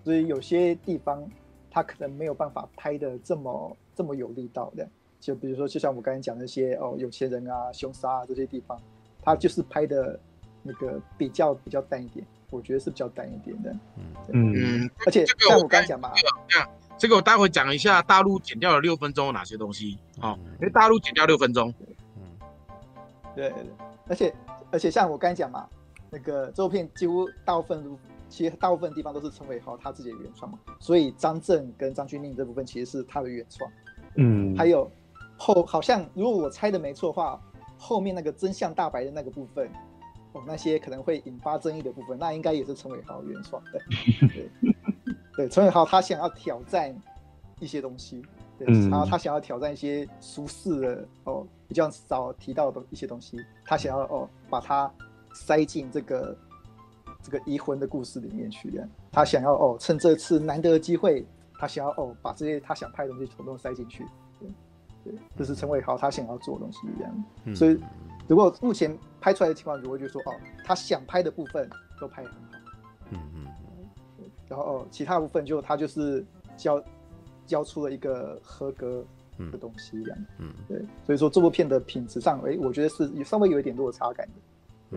所以有些地方他可能没有办法拍的这么这么有力道的。就比如说，就像我刚才讲那些哦，有钱人啊、凶杀啊这些地方，他就是拍的那个比较比较淡一点，我觉得是比较淡一点的。嗯嗯，而且像我刚才讲嘛，这样这个我待会讲一下大陆剪掉了六分钟有哪些东西哦？因为大陆剪掉六分钟。嗯，对，而且而且像我刚才讲嘛，那个这部片几乎大部分，其实大部分地方都是陈伟豪他自己的原创嘛，所以张震跟张钧甯这部分其实是他的原创。嗯，还有。后好像，如果我猜的没错的话，后面那个真相大白的那个部分，哦，那些可能会引发争议的部分，那应该也是陈伟豪原创的。对，对，陈伟豪他想要挑战一些东西，对，然后他想要挑战一些俗世的哦比较少提到的一些东西，他想要哦把它塞进这个这个移魂的故事里面去的，他想要哦趁这次难得的机会，他想要哦把这些他想拍的东西统统塞进去。对，这是陈伟豪他想要做的东西一样，嗯、所以如果目前拍出来的情况，如果就说哦，他想拍的部分都拍得很好，嗯嗯，然后哦，其他部分就他就是交交出了一个合格的东西一样，嗯，对，所以说这部片的品质上，哎，我觉得是稍微有一点落差感的，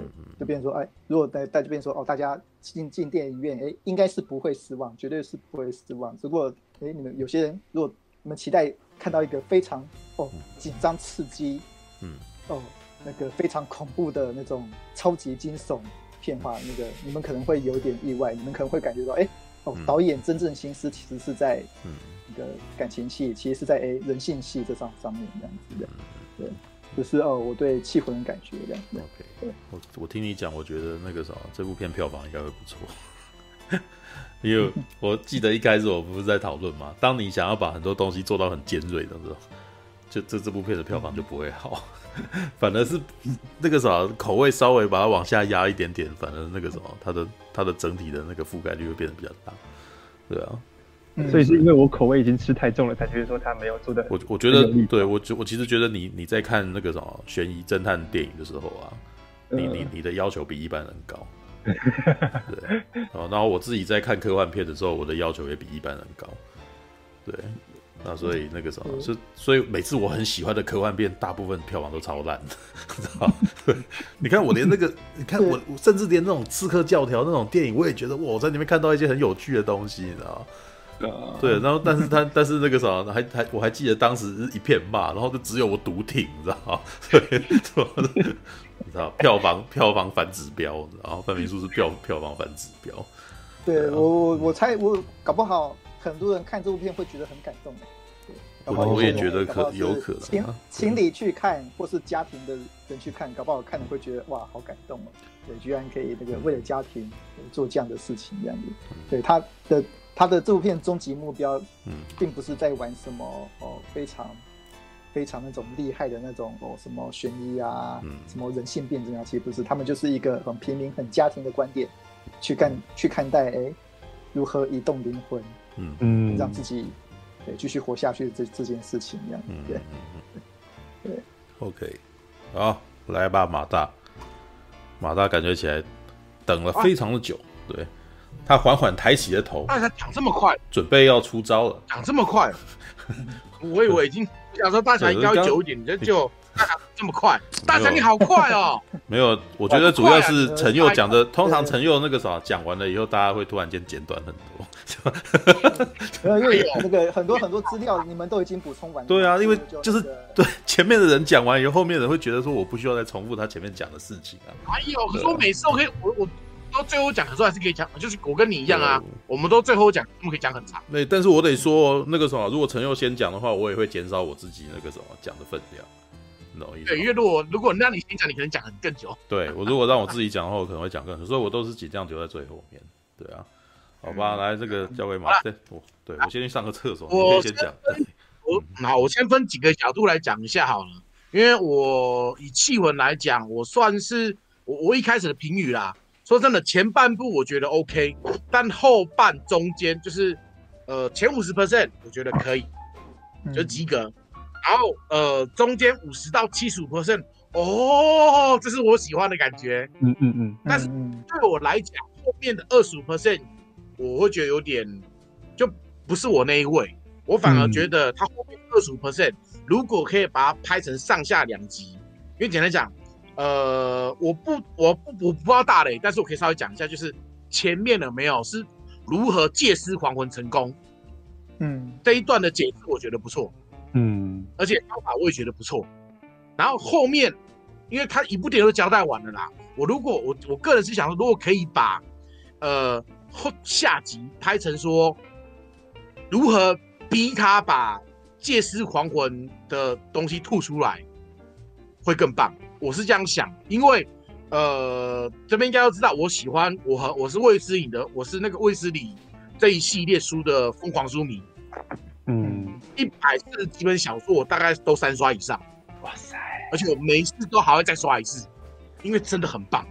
嗯嗯，就变成说，哎，如果在在这边说哦，大家进进电影院，哎，应该是不会失望，绝对是不会失望，只不过，哎，你们有些人如果你们期待。看到一个非常哦紧张刺激，嗯。哦那个非常恐怖的那种超级惊悚片话，那个你们可能会有点意外，你们可能会感觉到哎哦导演真正心思其实是在嗯。那个感情戏，其实是在哎人性戏这上上面这样子的，对，就是哦我对气魂的感觉这样子。OK，对我我听你讲，我觉得那个什么这部片票房应该会不错。因为我记得一开始我不是在讨论嘛？当你想要把很多东西做到很尖锐的时候，就这这部片的票房就不会好，反而是那个啥口味稍微把它往下压一点点，反而那个什么它的它的整体的那个覆盖率会变得比较大，对啊，所以是因为我口味已经吃太重了，才觉得说他没有做的。我我觉得对我我其实觉得你你在看那个什么悬疑侦探电影的时候啊，你你你的要求比一般人高。对，然后我自己在看科幻片的时候，我的要求也比一般人高。对，那所以那个什么，是所以每次我很喜欢的科幻片，大部分票房都超烂的，知道？对，你看我连那个，你看我，甚至连那种刺客教条那种电影，我也觉得哇，我在里面看到一些很有趣的东西，你知道？对，然后但是他但是那个啥，还还我还记得当时是一片骂，然后就只有我独挺，你知道吗？对，你知道票房票房反指标，然后范民叔是票票房反指标。对我我我猜我搞不好很多人看这部片会觉得很感动。对，我我也觉得可有可能情情侣去看，或是家庭的人去看，搞不好看了会觉得哇好感动哦。对，居然可以那个为了家庭做这样的事情，这样子。对他的。他的这部片终极目标，嗯，并不是在玩什么哦非常非常那种厉害的那种哦什么悬疑啊，嗯，什么人性辩证啊，其实不是，他们就是一个很平民、很家庭的观点去看去看待，哎，如何移动灵魂，嗯。嗯，让自己对继续活下去这这件事情一样，对，嗯嗯。对，OK，好，来吧，马大，马大感觉起来等了非常的久，啊、对。他缓缓抬起了头，大家讲这么快，准备要出招了。讲这么快，我以为已经想说大侠应该要久一点，你这就这么快，大侠你好快哦。没有，我觉得主要是陈佑讲的，通常陈佑那个啥讲完了以后，大家会突然间简短很多。因为那个很多很多资料你们都已经补充完。对啊，因为就是对前面的人讲完以后，后面的人会觉得说我不需要再重复他前面讲的事情啊。哎呦，可是我每次我可以，我我。到最后讲，可是还是可以讲，就是我跟你一样啊，我们都最后讲，我们可以讲很长。对，但是我得说那个什么，如果陈佑先讲的话，我也会减少我自己那个什么讲的分量，你懂意思？对，因为如果如果让你先讲，你可能讲很更久。对，我如果让我自己讲的话，我可能会讲更久，所以我都是尽量留在最后面。对啊，好吧，来这个交给马对，我对我先去上个厕所，你可以先讲。我好，我先分几个角度来讲一下好了，因为我以气魂来讲，我算是我我一开始的评语啦。说真的，前半部我觉得 OK，但后半中间就是，呃，前五十 percent 我觉得可以，就及格。然后呃，中间五十到七十五 percent，哦，这是我喜欢的感觉。嗯嗯嗯。但是对我来讲，后面的二十五 percent，我会觉得有点，就不是我那一位。我反而觉得他后面二十五 percent，如果可以把它拍成上下两集，因为简单讲。呃，我不，我不，我不知道大雷，但是我可以稍微讲一下，就是前面的没有是如何借尸还魂成功，嗯，这一段的解释我觉得不错，嗯，而且方法我也觉得不错，然后后面，因为他一部电影都交代完了啦，我如果我我个人是想说，如果可以把呃后下集拍成说如何逼他把借尸还魂的东西吐出来，会更棒。我是这样想，因为，呃，这边应该要知道，我喜欢我和我是卫斯理的，我是那个卫斯理这一系列书的疯狂书迷。嗯，一百四十几本小说，我大概都三刷以上。哇塞！而且我每一次都还会再刷一次，因为真的很棒。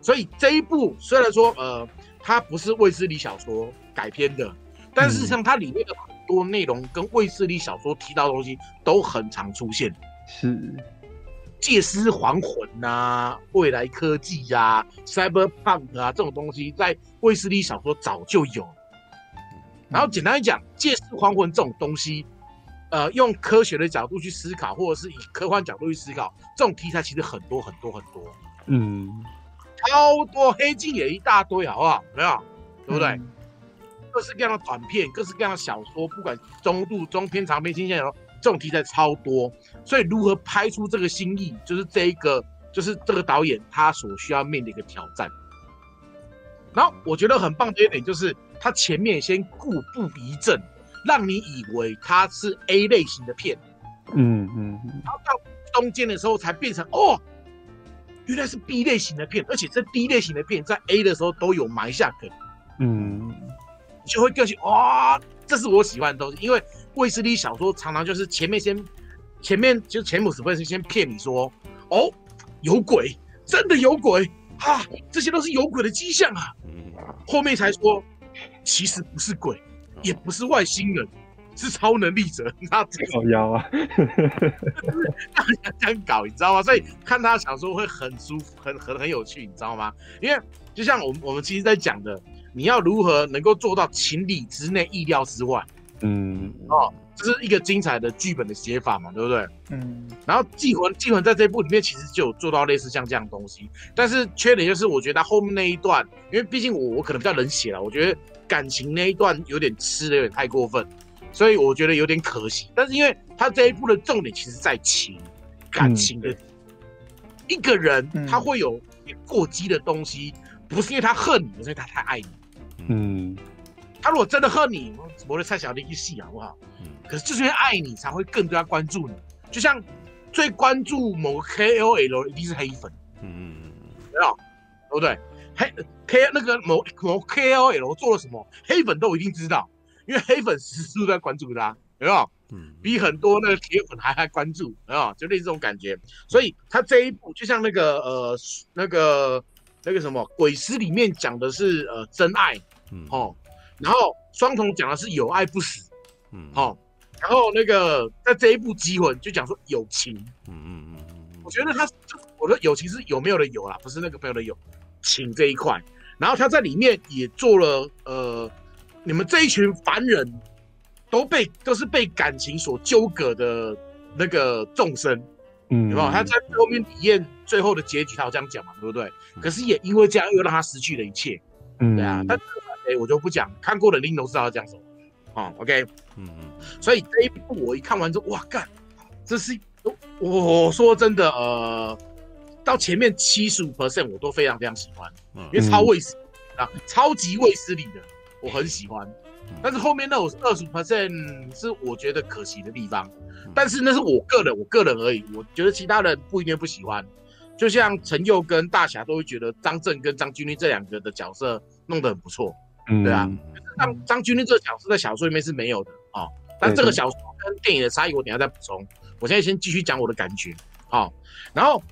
所以这一部虽然说，呃，它不是卫斯理小说改编的，但是像它里面的很多内容跟卫斯理小说提到的东西都很常出现。是。借尸还魂呐、啊，未来科技呀、啊，cyberpunk 啊，这种东西在卫斯理小说早就有。然后简单来讲，借尸还魂这种东西，呃，用科学的角度去思考，或者是以科幻角度去思考，这种题材其实很多很多很多。嗯，超多黑镜也一大堆，好不好？没有，对不对？嗯、各式各样的短片，各式各样的小说，不管中度、中篇、长篇、新线有。这种题材超多，所以如何拍出这个新意，就是这一个，就是这个导演他所需要面临的一个挑战。然后我觉得很棒的一点就是，他前面先故布疑阵，让你以为他是 A 类型的片，嗯嗯，然后到中间的时候才变成哦，原来是 B 类型的片，而且这 B 类型的片在 A 的时候都有埋下梗，嗯，就会更去哇、哦，这是我喜欢的东西，因为。卫斯理小说常常就是前面先，前面就前五十分钟先骗你说，哦，有鬼，真的有鬼啊，这些都是有鬼的迹象啊。后面才说，其实不是鬼，也不是外星人，是超能力者。那好妖啊，这样搞，你知道吗？所以看他小说会很舒服，很很很有趣，你知道吗？因为就像我们我们其实在讲的，你要如何能够做到情理之内，意料之外。嗯哦，这是一个精彩的剧本的写法嘛，对不对？嗯。然后《寄魂》《寄魂》在这一部里面其实就有做到类似像这样的东西，但是缺点就是我觉得他后面那一段，因为毕竟我我可能比较冷血了，我觉得感情那一段有点吃的有点太过分，所以我觉得有点可惜。但是因为他这一部的重点其实在情感情的，一个人他会有过激的东西，不是因为他恨你，而是因为他太爱你。嗯。他如果真的恨你，我的蔡小丽一戏好不好？嗯。可是就是因为爱你，才会更加关注你。就像最关注某个 KOL 一定是黑粉，嗯嗯嗯，没有，对不对？黑 K 那个某某 K O L 做了什么，黑粉都一定知道，因为黑粉时时都在关注他，有没有？嗯，比很多那个铁粉还还关注，有没有？就类似这种感觉。所以他这一部就像那个呃那个那个什么鬼师里面讲的是呃真爱，嗯哦，然后双瞳讲的是有爱不死，嗯哦，然后那个在这一部机魂就讲说友情，嗯嗯嗯嗯，我觉得他我的友情是有没有的有啦，不是那个朋友的友。情这一块，然后他在里面也做了，呃，你们这一群凡人都被都是被感情所纠葛的那个众生，嗯，有没有？他在后面体验最后的结局，他有这样讲嘛，对不对？嗯、可是也因为这样，又让他失去了一切，嗯，对啊。但哎，我就不讲，看过的人都知道他讲什么，哦，OK，嗯嗯。所以这一部我一看完之后，哇，干，这是我说真的，呃。到前面七十五 percent 我都非常非常喜欢，嗯、因为超卫斯啊，超级卫斯理的，我很喜欢。嗯、但是后面那种二十五 percent 是我觉得可惜的地方，嗯、但是那是我个人，我个人而已。我觉得其他人不一定不喜欢。就像陈佑跟大侠都会觉得张震跟张钧甯这两个的角色弄得很不错，嗯、对啊。张张钧甯这个角色在小说里面是没有的啊、哦，但这个小说跟电影的差异我等下再补充。我现在先继续讲我的感觉，好、哦，然后。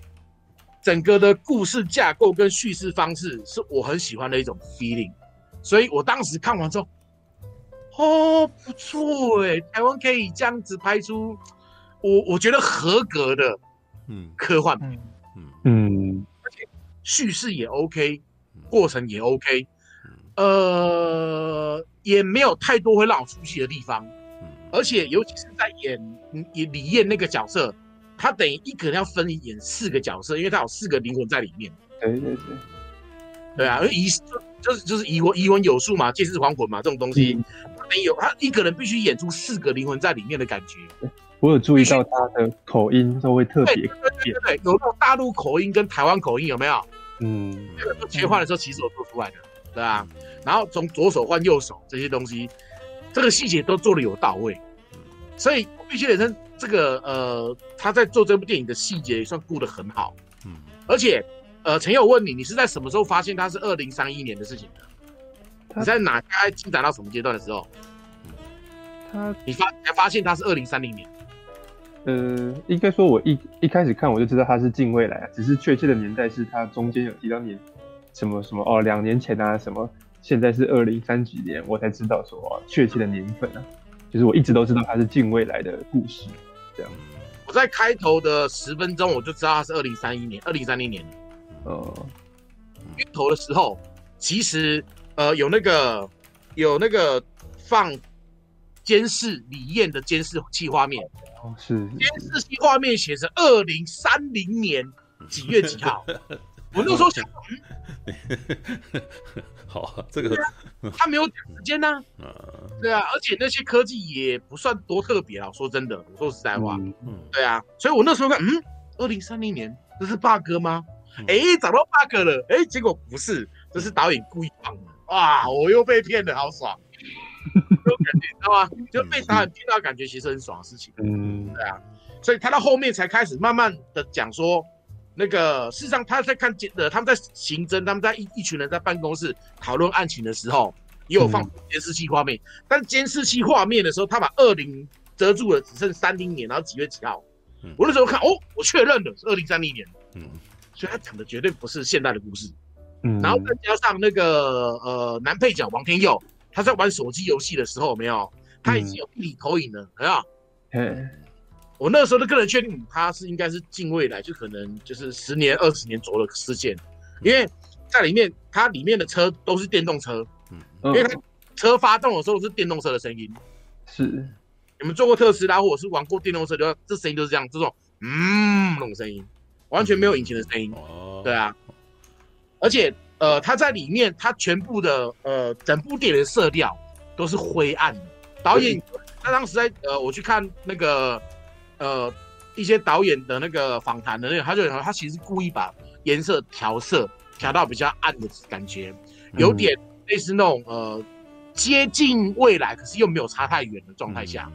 整个的故事架构跟叙事方式是我很喜欢的一种 feeling，所以我当时看完之后，哦，不错哎，台湾可以这样子拍出我我觉得合格的嗯。科幻片，嗯。嗯，而且叙事也 OK，过程也 OK，呃，也没有太多会让我出戏的地方，而且尤其是在演演李艳那个角色。他等于一个人要分演四个角色，因为他有四个灵魂在里面。对对对，对啊，而遗就就是就是遗魂遗魂有术嘛，借尸还魂嘛，这种东西，他没有他一个人必须演出四个灵魂在里面的感觉。我有注意到他的口音都会特别对，对对对对，有那种大陆口音跟台湾口音有没有？嗯，这个切换的时候其实我做出来的，对啊，然后从左手换右手这些东西，这个细节都做的有到位，所以必须得称。这个呃，他在做这部电影的细节也算顾得很好，嗯，而且呃，陈友问你，你是在什么时候发现他是二零三一年的事情的？你在哪大概进展到什么阶段的时候？他你发才发现他是二零三零年？呃，应该说我一一开始看我就知道他是近未来啊，只是确切的年代是他中间有提到年什么什么哦，两年前啊什么，现在是二零三几年，我才知道说哦，确切的年份啊，就是我一直都知道它是近未来的故事。这样，我在开头的十分钟我就知道它是二零三一年，二零三零年。哦，开头的时候其实呃有那个有那个放监视李艳的监视器画面，哦是。监视器画面写着二零三零年几月几号，我那时候想。好、啊，这个、啊、他没有讲时间呢、啊，嗯、对啊，而且那些科技也不算多特别啊。说真的，我说实在话，嗯，嗯对啊，所以我那时候看，嗯，二零三零年这是 bug 吗？哎、嗯欸，找到 bug 了，哎、欸，结果不是，这是导演故意放的。哇，我又被骗了，好爽，这种感觉，你知道吗？就被导演骗到，感觉其实很爽的事情。嗯，对啊，所以他到后面才开始慢慢的讲说。那个事实上，他在看监呃，他们在刑侦，他们在一一群人在办公室讨论案情的时候，也有放监视器画面。嗯、但监视器画面的时候，他把二零遮住了，只剩三零年，然后几月几号。嗯、我那时候看，哦，我确认了是二零三零年。嗯，所以他讲的绝对不是现代的故事。嗯，然后再加上那个呃男配角王天佑，他在玩手机游戏的时候，有没有，他已经有地理投影了，有没有？嗯。我那时候都个人确定他是应该是近未来，就可能就是十年、二十年左右的事件，因为在里面，它里面的车都是电动车，嗯，因为它车发动的时候是电动车的声音，是，你们坐过特斯拉或者是玩过电动车，就这声音就是这样，这种嗯那种声音，完全没有引擎的声音，哦，对啊，而且呃，它在里面，它全部的呃整部电影的色调都是灰暗的，导演他当时在呃我去看那个。呃，一些导演的那个访谈的那个，他就讲他其实故意把颜色调色调到比较暗的感觉，有点类似那种呃接近未来，可是又没有差太远的状态下。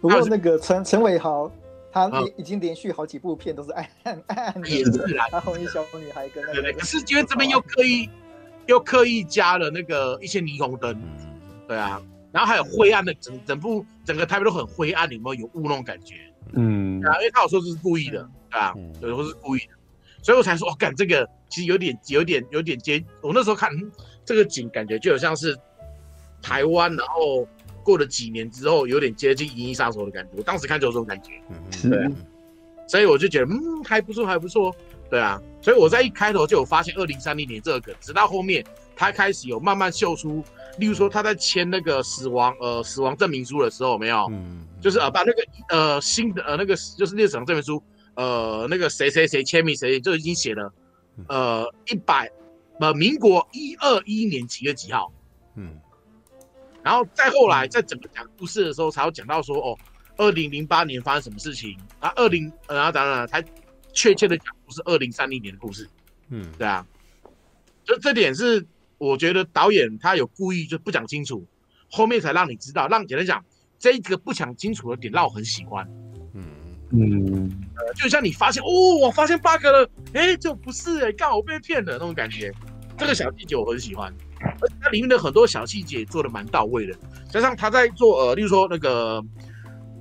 不过那个陈陈伟豪，他已经连续好几部片都是暗暗暗暗也是啦，他红衣小女孩跟那个，对对，可是因为这边又刻意又刻意加了那个一些霓虹灯，对啊，然后还有灰暗的整整部整个台北都很灰暗，有没有有雾那种感觉？嗯，啊，因为他有说这是故意的，对啊，有时候是故意的，所以我才说，哦，干这个其实有点有点有点接，我那时候看这个景，感觉就有像是台湾，然后。过了几年之后，有点接近《银翼杀手》的感觉。我当时看就有这种感觉，嗯，对啊，所以我就觉得，嗯，还不错，还不错，对啊。所以我在一开头就有发现二零三零年这个梗，直到后面他开始有慢慢秀出，例如说他在签那个死亡呃死亡证明书的时候，有没有？嗯，就是呃把那个呃新的呃那个就是那个死亡证明书，呃那个谁谁谁签名谁就已经写了，呃一百呃民国一二一年几月几号，嗯。然后再后来，在整个讲故事的时候，才有讲到说，哦，二零零八年发生什么事情。啊？二零，然后当然，才确切的讲不是二零三零年的故事，嗯，对啊，就这点是我觉得导演他有故意就不讲清楚，后面才让你知道，让简单讲，这一个不讲清楚的点让我很喜欢，嗯。嗯，呃，就像你发现哦，我发现 bug 了，哎，就不是哎，刚好被骗了那种感觉，这个小细节我很喜欢。而且它里面的很多小细节做的蛮到位的，加上他在做呃，例如说那个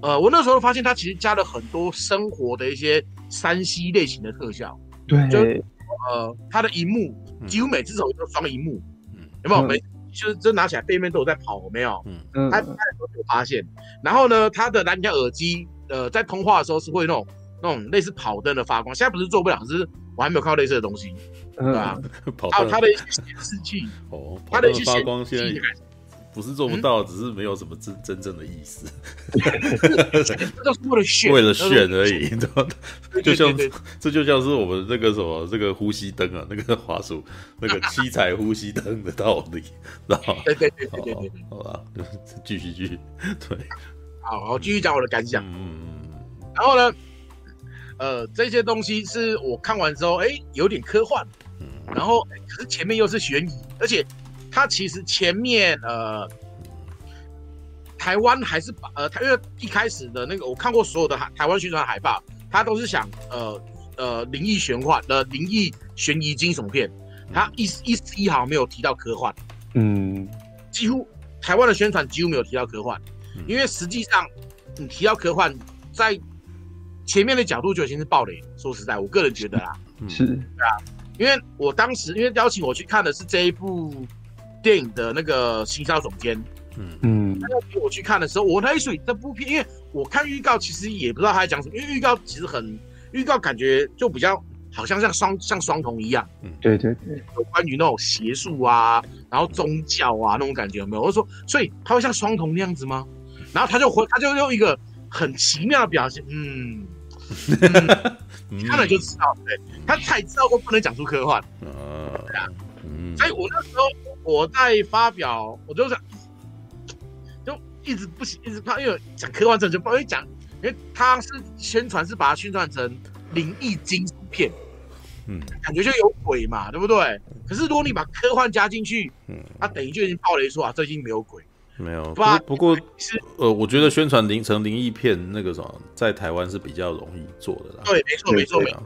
呃，我那时候发现他其实加了很多生活的一些三 C 类型的特效，对，就呃，他的荧幕几乎每只手都双一幕，嗯，有没有？每就是真拿起来背面都有在跑，有没有？嗯，他他的时候有发现，然后呢，他的蓝牙耳机呃，在通话的时候是会那种那种类似跑灯的发光，现在不是做不了，只是我还没有看到类似的东西。对啊，还有它的一些显示器哦，它的一些发光现在不是做不到，只是没有什么真真正的意思，为了炫，为了炫而已，知道 就像这就像是我们那个什么这个呼吸灯啊，那个滑鼠那个七彩呼吸灯的道理，知道对对对对对，好吧，继续继续，对，好，我继续讲我的感想，嗯，然后呢，呃，这些东西是我看完之后，哎，有点科幻。嗯。然后，可是前面又是悬疑，而且它其实前面呃，台湾还是把呃，它因为一开始的那个我看过所有的海台湾宣传海报，它都是想呃呃灵异玄幻的灵异悬疑惊悚片，它一一丝一毫没有提到科幻，嗯，几乎台湾的宣传几乎没有提到科幻，因为实际上你提到科幻，在前面的角度就已经是暴雷，说实在，我个人觉得啦，是，对啊。因为我当时因为邀请我去看的是这一部电影的那个行销总监，嗯。嗯，他邀请我去看的时候，我那水这部片，因为我看预告其实也不知道他在讲什么，因为预告其实很预告感觉就比较好像像双像双瞳一样，嗯，对对对，有关于那种邪术啊，然后宗教啊那种感觉有没有？我就说，所以他会像双瞳那样子吗？然后他就回，他就用一个很奇妙的表现，嗯。看了就知道，对，他才知道我不能讲出科幻，啊，对所以我那时候我在发表，我就想，就一直不行，一直怕，因为讲科幻真的就不会讲，因为他是宣传是把它宣传成灵异惊悚片，嗯，感觉就有鬼嘛，对不对？可是如果你把科幻加进去，嗯，他等于就已经爆雷说啊，这已经没有鬼。没有，不不过，呃，我觉得宣传灵成灵异片那个什么，在台湾是比较容易做的啦。对，没错，没错，没错，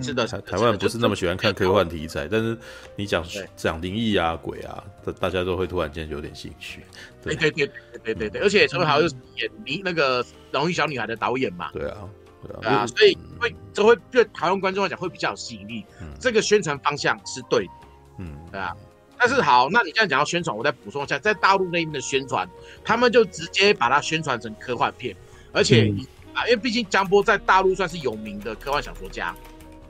是的。台台湾不是那么喜欢看科幻题材，但是你讲讲灵异啊、鬼啊，大大家都会突然间有点兴趣。对对对对对对，而且陈伟豪是演你那个《龙与小女孩》的导演嘛。对啊，对啊，所以会这会对台湾观众来讲会比较有吸引力。这个宣传方向是对的。嗯，对啊。但是好，那你这样讲到宣传，我再补充一下，在大陆那边的宣传，他们就直接把它宣传成科幻片，而且啊，因为毕竟江波在大陆算是有名的科幻小说家，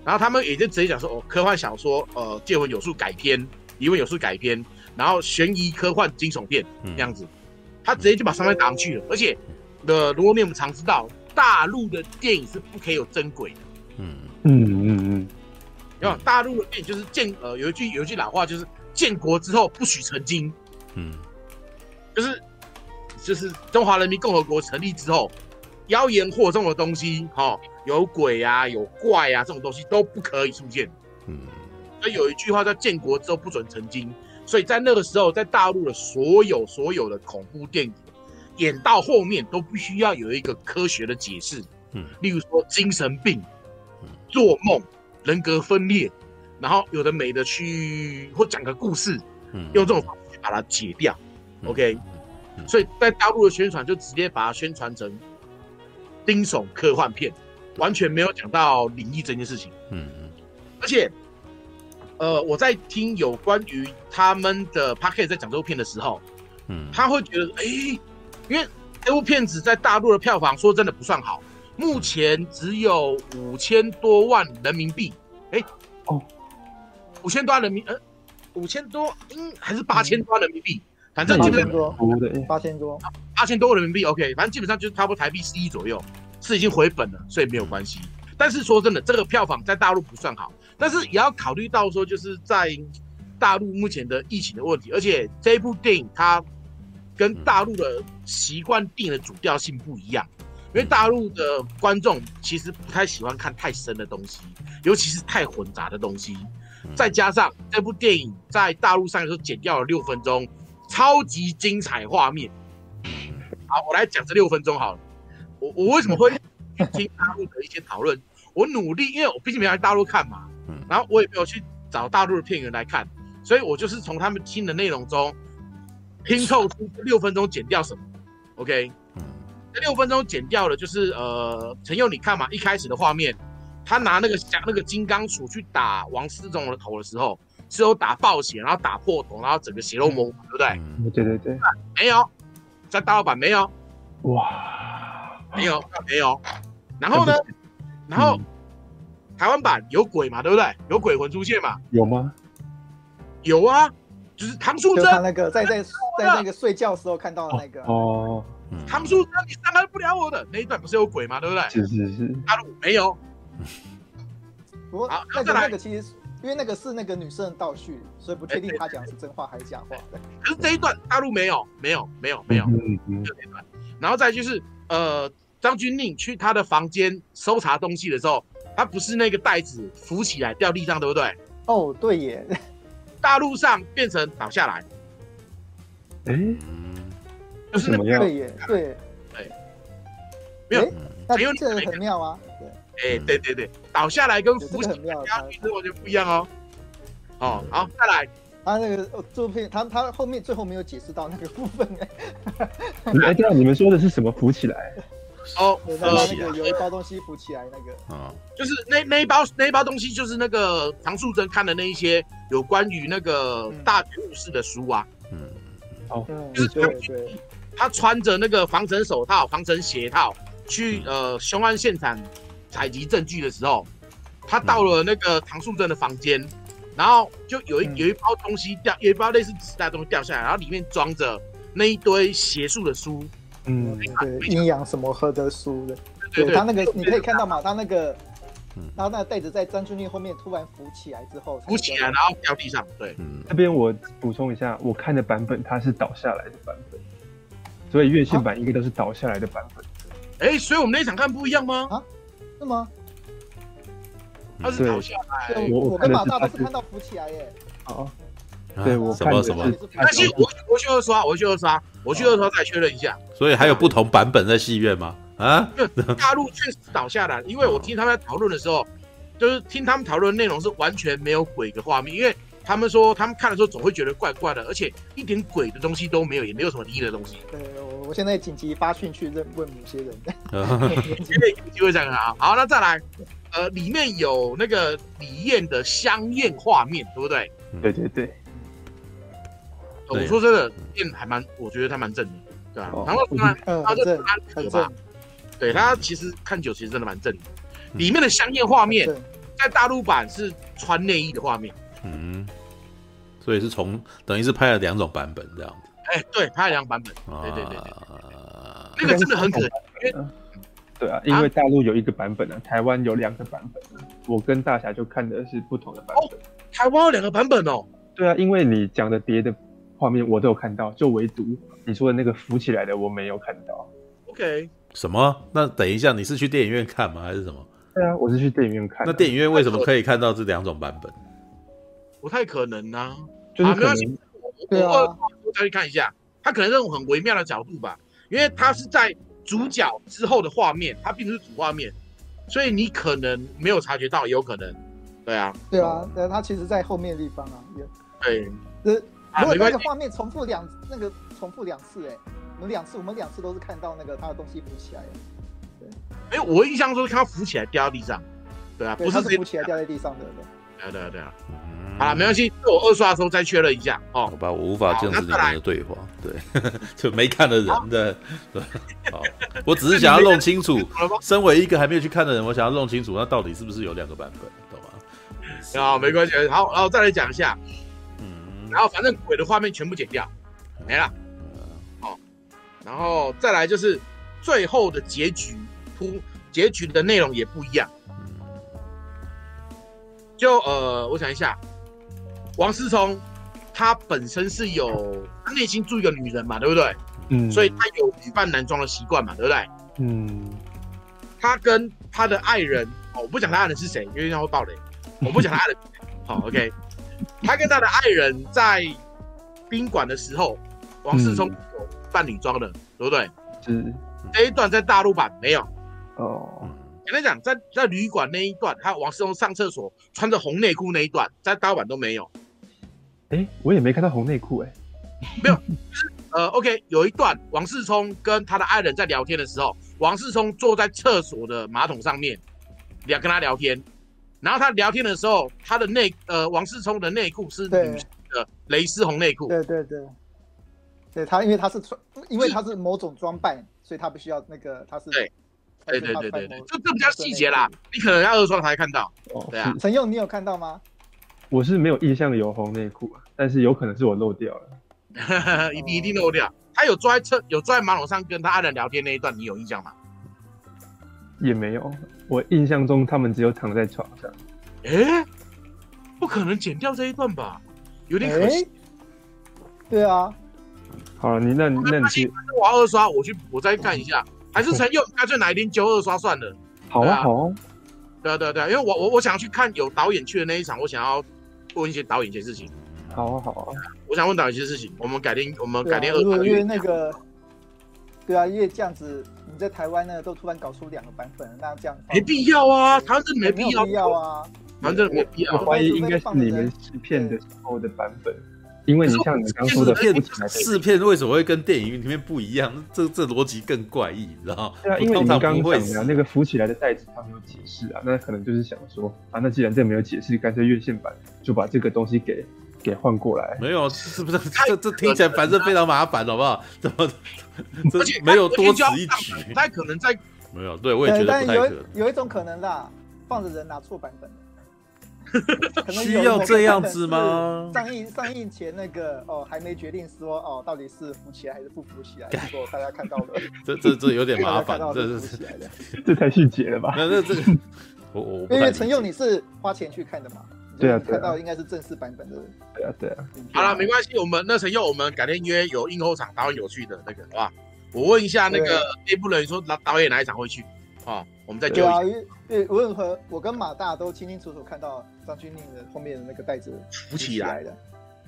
然后他们也就直接讲说，哦，科幻小说，呃，借魂有术改编，疑问有术改编，然后悬疑科幻惊悚片这样子，他直接就把上面打上去了，而且的，如果你们常知道，大陆的电影是不可以有真鬼的，嗯。嗯嗯嗯，因为大陆的电影就是建，呃，有一句有一句老话就是。建国之后不许成精，嗯，就是就是中华人民共和国成立之后，妖言惑众的东西，哈、哦，有鬼啊，有怪啊，这种东西都不可以出现，嗯，所以有一句话叫“建国之后不准成精”，所以在那个时候，在大陆的所有所有的恐怖电影演到后面都必须要有一个科学的解释，嗯，例如说精神病、做梦、人格分裂，然后有的没的去或讲个故事，嗯，用这种方式去把它解掉。嗯、OK，、嗯、所以在大陆的宣传就直接把它宣传成惊悚科幻片，完全没有讲到灵异这件事情。嗯嗯，而且，呃，我在听有关于他们的 p a c k e t 在讲这部片的时候，嗯，他会觉得，哎、欸，因为这部片子在大陆的票房说真的不算好，目前只有五千多万人民币。哎、欸，哦，五千多万人民，呃，五千多，嗯，还是八千多万人民币。反正基本上多，八千多，八千多人民币，OK。反正基本上就是差不多台币四亿左右，是已经回本了，所以没有关系。但是说真的，这个票房在大陆不算好，但是也要考虑到说，就是在大陆目前的疫情的问题，而且这一部电影它跟大陆的习惯电影的主调性不一样，因为大陆的观众其实不太喜欢看太深的东西，尤其是太混杂的东西。再加上这部电影在大陆上的时候剪掉了六分钟。超级精彩画面，好，我来讲这六分钟好了。我我为什么会听大陆的一些讨论？我努力，因为我毕竟没有在大陆看嘛，然后我也没有去找大陆的片源来看，所以我就是从他们听的内容中拼凑出六分钟剪掉什么。OK，这六分钟剪掉的就是呃，陈佑你看嘛，一开始的画面，他拿那个像那个金刚杵去打王思聪的头的时候。是有打爆血，然后打破头，然后整个血肉模糊，对不对？嗯，对对对。没有，在大陆版没有。哇，没有，没有。然后呢？然后台湾版有鬼嘛？对不对？有鬼魂出现嘛？有吗？有啊，就是唐素贞那个在在在那个睡觉的时候看到的那个哦。唐素贞，你伤害不了我的那一段不是有鬼吗？对不对？是是是。大陆没有。不过那个那个其实。因为那个是那个女生的倒叙，所以不确定她讲的是真话还是假话。可是这一段大陆没有，没有，没有，没有，嗯嗯。然后再就是，呃，张钧甯去他的房间搜查东西的时候，他不是那个袋子浮起来掉地上，对不对？哦，对耶。大陆上变成倒下来。哎，就是那个对耶，对，对，没有，那这个很妙啊。哎、欸，对对对，倒下来跟浮起来家具是完全不一样哦。哦，好，再来，他那个这部片，他他后面最后没有解释到那个部分哎。哎，对啊，你们说的是什么浮起来？哦，浮起来，有一包东西浮起来那个。啊，就是那那一包那一包东西，就是那个唐素贞看的那一些有关于那个大觉悟师的书啊。嗯，哦，就是对对，他穿着那个防尘手套、防尘鞋套去呃凶案现场。采集证据的时候，他到了那个唐素贞的房间，嗯、然后就有一有一包东西掉，有一包类似纸袋的东西掉下来，然后里面装着那一堆邪术的书，嗯，对，阴阳什么喝的书的，对，他那个你可以看到嘛，他那个，然后那个袋子在张钧甯后面突然浮起来之后，浮起来然后掉地上，对，嗯，这边我补充一下，我看的版本它是倒下来的版本，所以院线版应该都是倒下来的版本，哎、欸，所以我们那一场看不一样吗？啊？是吗？他是倒下来，我我跟马大都是看到浮起来耶。哦，对我看的是，但是我我去二刷，我去二刷，我去二刷再确认一下。所以还有不同版本在戏院吗？啊？大陆确实倒下来，因为我听他们在讨论的时候，就是听他们讨论的内容是完全没有鬼的画面，因为。他们说，他们看的时候总会觉得怪怪的，而且一点鬼的东西都没有，也没有什么灵异的东西。对，我我现在紧急发讯去问问某些人。有机会这样啊，好，那再来，呃，里面有那个李艳的香艳画面，对不对？对对对。我说真的，艳还蛮，我觉得他蛮正的，对吧？然后他他这很正，对他其实看久其实真的蛮正的。里面的香艳画面，在大陆版是穿内衣的画面。嗯。所以是从等于是拍了两种版本这样子，哎，对，拍了两种版本，对对对对，那个真的很可惜，对啊，因为大陆有一个版本啊，台湾有两个版本，我跟大侠就看的是不同的版本。台湾有两个版本哦？对啊，因为你讲的别的画面我都有看到，就唯独你说的那个浮起来的我没有看到。OK，什么？那等一下，你是去电影院看吗？还是什么？对啊，我是去电影院看。那电影院为什么可以看到这两种版本？不太可能呢。就是可能，我我我再去看一下，他可能这种很微妙的角度吧，因为他是在主角之后的画面，它并不是主画面，所以你可能没有察觉到，也有可能，对啊，对啊，对，它其实在后面的地方啊，也对，呃，如果那个画面重复两那个重复两次，哎，我们两次我们两次都是看到那个他的东西浮起来，对，哎，我印象中看到浮起来掉到地上，对啊，不是浮起来掉在地上的，对，对啊，对啊。好了，没关系，我二刷的时候再确认一下哦。好吧，我无法见证里面的对话，对，就没看的人的，对，好，我只是想要弄清楚，身为一个还没有去看的人，我想要弄清楚，那到底是不是有两个版本，懂吗？啊，没关系，好，然后再来讲一下，嗯，然后反正鬼的画面全部剪掉，没了，好，然后再来就是最后的结局，铺结局的内容也不一样，就呃，我想一下。王思聪，他本身是有他内心住一个女人嘛，对不对？嗯，所以他有女扮男装的习惯嘛，对不对？嗯，他跟他的爱人，哦，我不讲他爱人是谁，因为他会爆雷。我不讲他爱人，好，OK。他跟他的爱人在宾馆的时候，王思聪有扮女装的，嗯、对不对？是。这一段在大陆版没有。哦。简单讲，在在旅馆那一段，还有王思聪上厕所穿着红内裤那一段，在大陆版都没有。哎，我也没看到红内裤哎，没有，就是呃，OK，有一段王世聪跟他的爱人在聊天的时候，王世聪坐在厕所的马桶上面，聊跟他聊天，然后他聊天的时候，他的内呃王世聪的内裤是女性的蕾丝红内裤，对对对，对他因为他是穿，因为他是某种装扮，所以他不需要那个他是对，对对对对对，就这比较细节啦，你可能要二刷才看到，哦，对啊，陈佑你有看到吗？我是没有印象有红内裤，但是有可能是我漏掉了，一定一定漏掉。他有坐在车，有坐在马桶上跟他爱人聊天那一段，你有印象吗？也没有，我印象中他们只有躺在床上。哎，不可能剪掉这一段吧？有点可惜。对啊。好了，你那那你去，我要二刷，我去我再看一下，还是陈佑干脆哪一天揪二刷算了。好啊，好啊。对啊，对啊，对啊，因为我我我想要去看有导演去的那一场，我想要。问一些导演一些事情，好啊好啊，我想问导演一些事情，我们改天我们改天二因为那个，对啊，因为这样子你在台湾呢都突然搞出两个版本，那这样没必要啊，台湾真的没必要啊，台湾真的没必要。我怀疑应该是你们试片的时候的版本，因为你像你刚说的试片试片为什么会跟电影里面不一样？这这逻辑更怪异，你知道对啊，因为你刚刚讲的那个浮起来的袋子，他没有解释啊，那可能就是想说啊，那既然这没有解释，干脆院线版。就把这个东西给给换过来，没有，是不是？这这听起来反正非常麻烦，好不好？怎么？而且没有多此一举，不太可能在没有。对，我也觉得不太可能。有有一种可能啦，放着人拿错版本。需要这样子吗？上映上映前那个哦，还没决定说哦，到底是扶起来还是不扶起来？结果大家看到了，这这这有点麻烦，这是这太细节了吧？那这这我我因为陈佑你是花钱去看的嘛？对啊，看到应该是正式版本的。对啊，对啊。好了，没关系，我们那陈佑，我们改天约有映后场导演有趣的那个，好吧？我问一下那个内部人员说，导导演哪一场会去？啊，我们再揪一下。对，无论如何，我跟马大都清清楚楚看到张钧甯的后面的那个袋子浮起来的。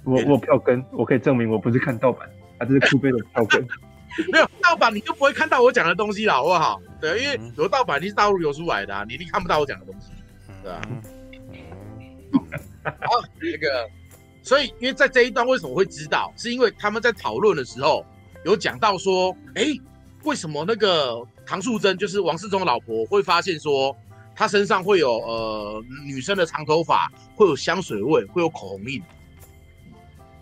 我我票根，我可以证明我不是看盗版，啊，这是酷贝的票根。没有盗版，你就不会看到我讲的东西了，好不好？对，因为有盗版，你是大陆流出来的，你一定看不到我讲的东西，对吧？好，那个，所以因为在这一段为什么会知道，是因为他们在讨论的时候有讲到说，哎，为什么那个唐素贞就是王世聪的老婆会发现说，她身上会有呃女生的长头发，会有香水味，会有口红印。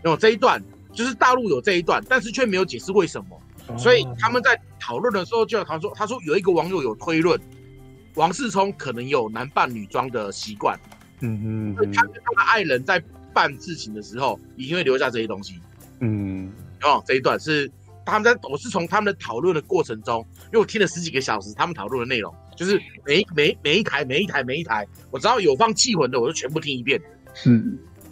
那么这一段就是大陆有这一段，但是却没有解释为什么，所以他们在讨论的时候就他说，他说有一个网友有推论，王世聪可能有男扮女装的习惯。嗯嗯，他跟他的爱人在办事情的时候，一定会留下这些东西。嗯，哦，这一段是他们在，我是从他们的讨论的过程中，因为我听了十几个小时，他们讨论的内容，就是每每每一台每一台每一台，我只要有放气魂的，我就全部听一遍。是，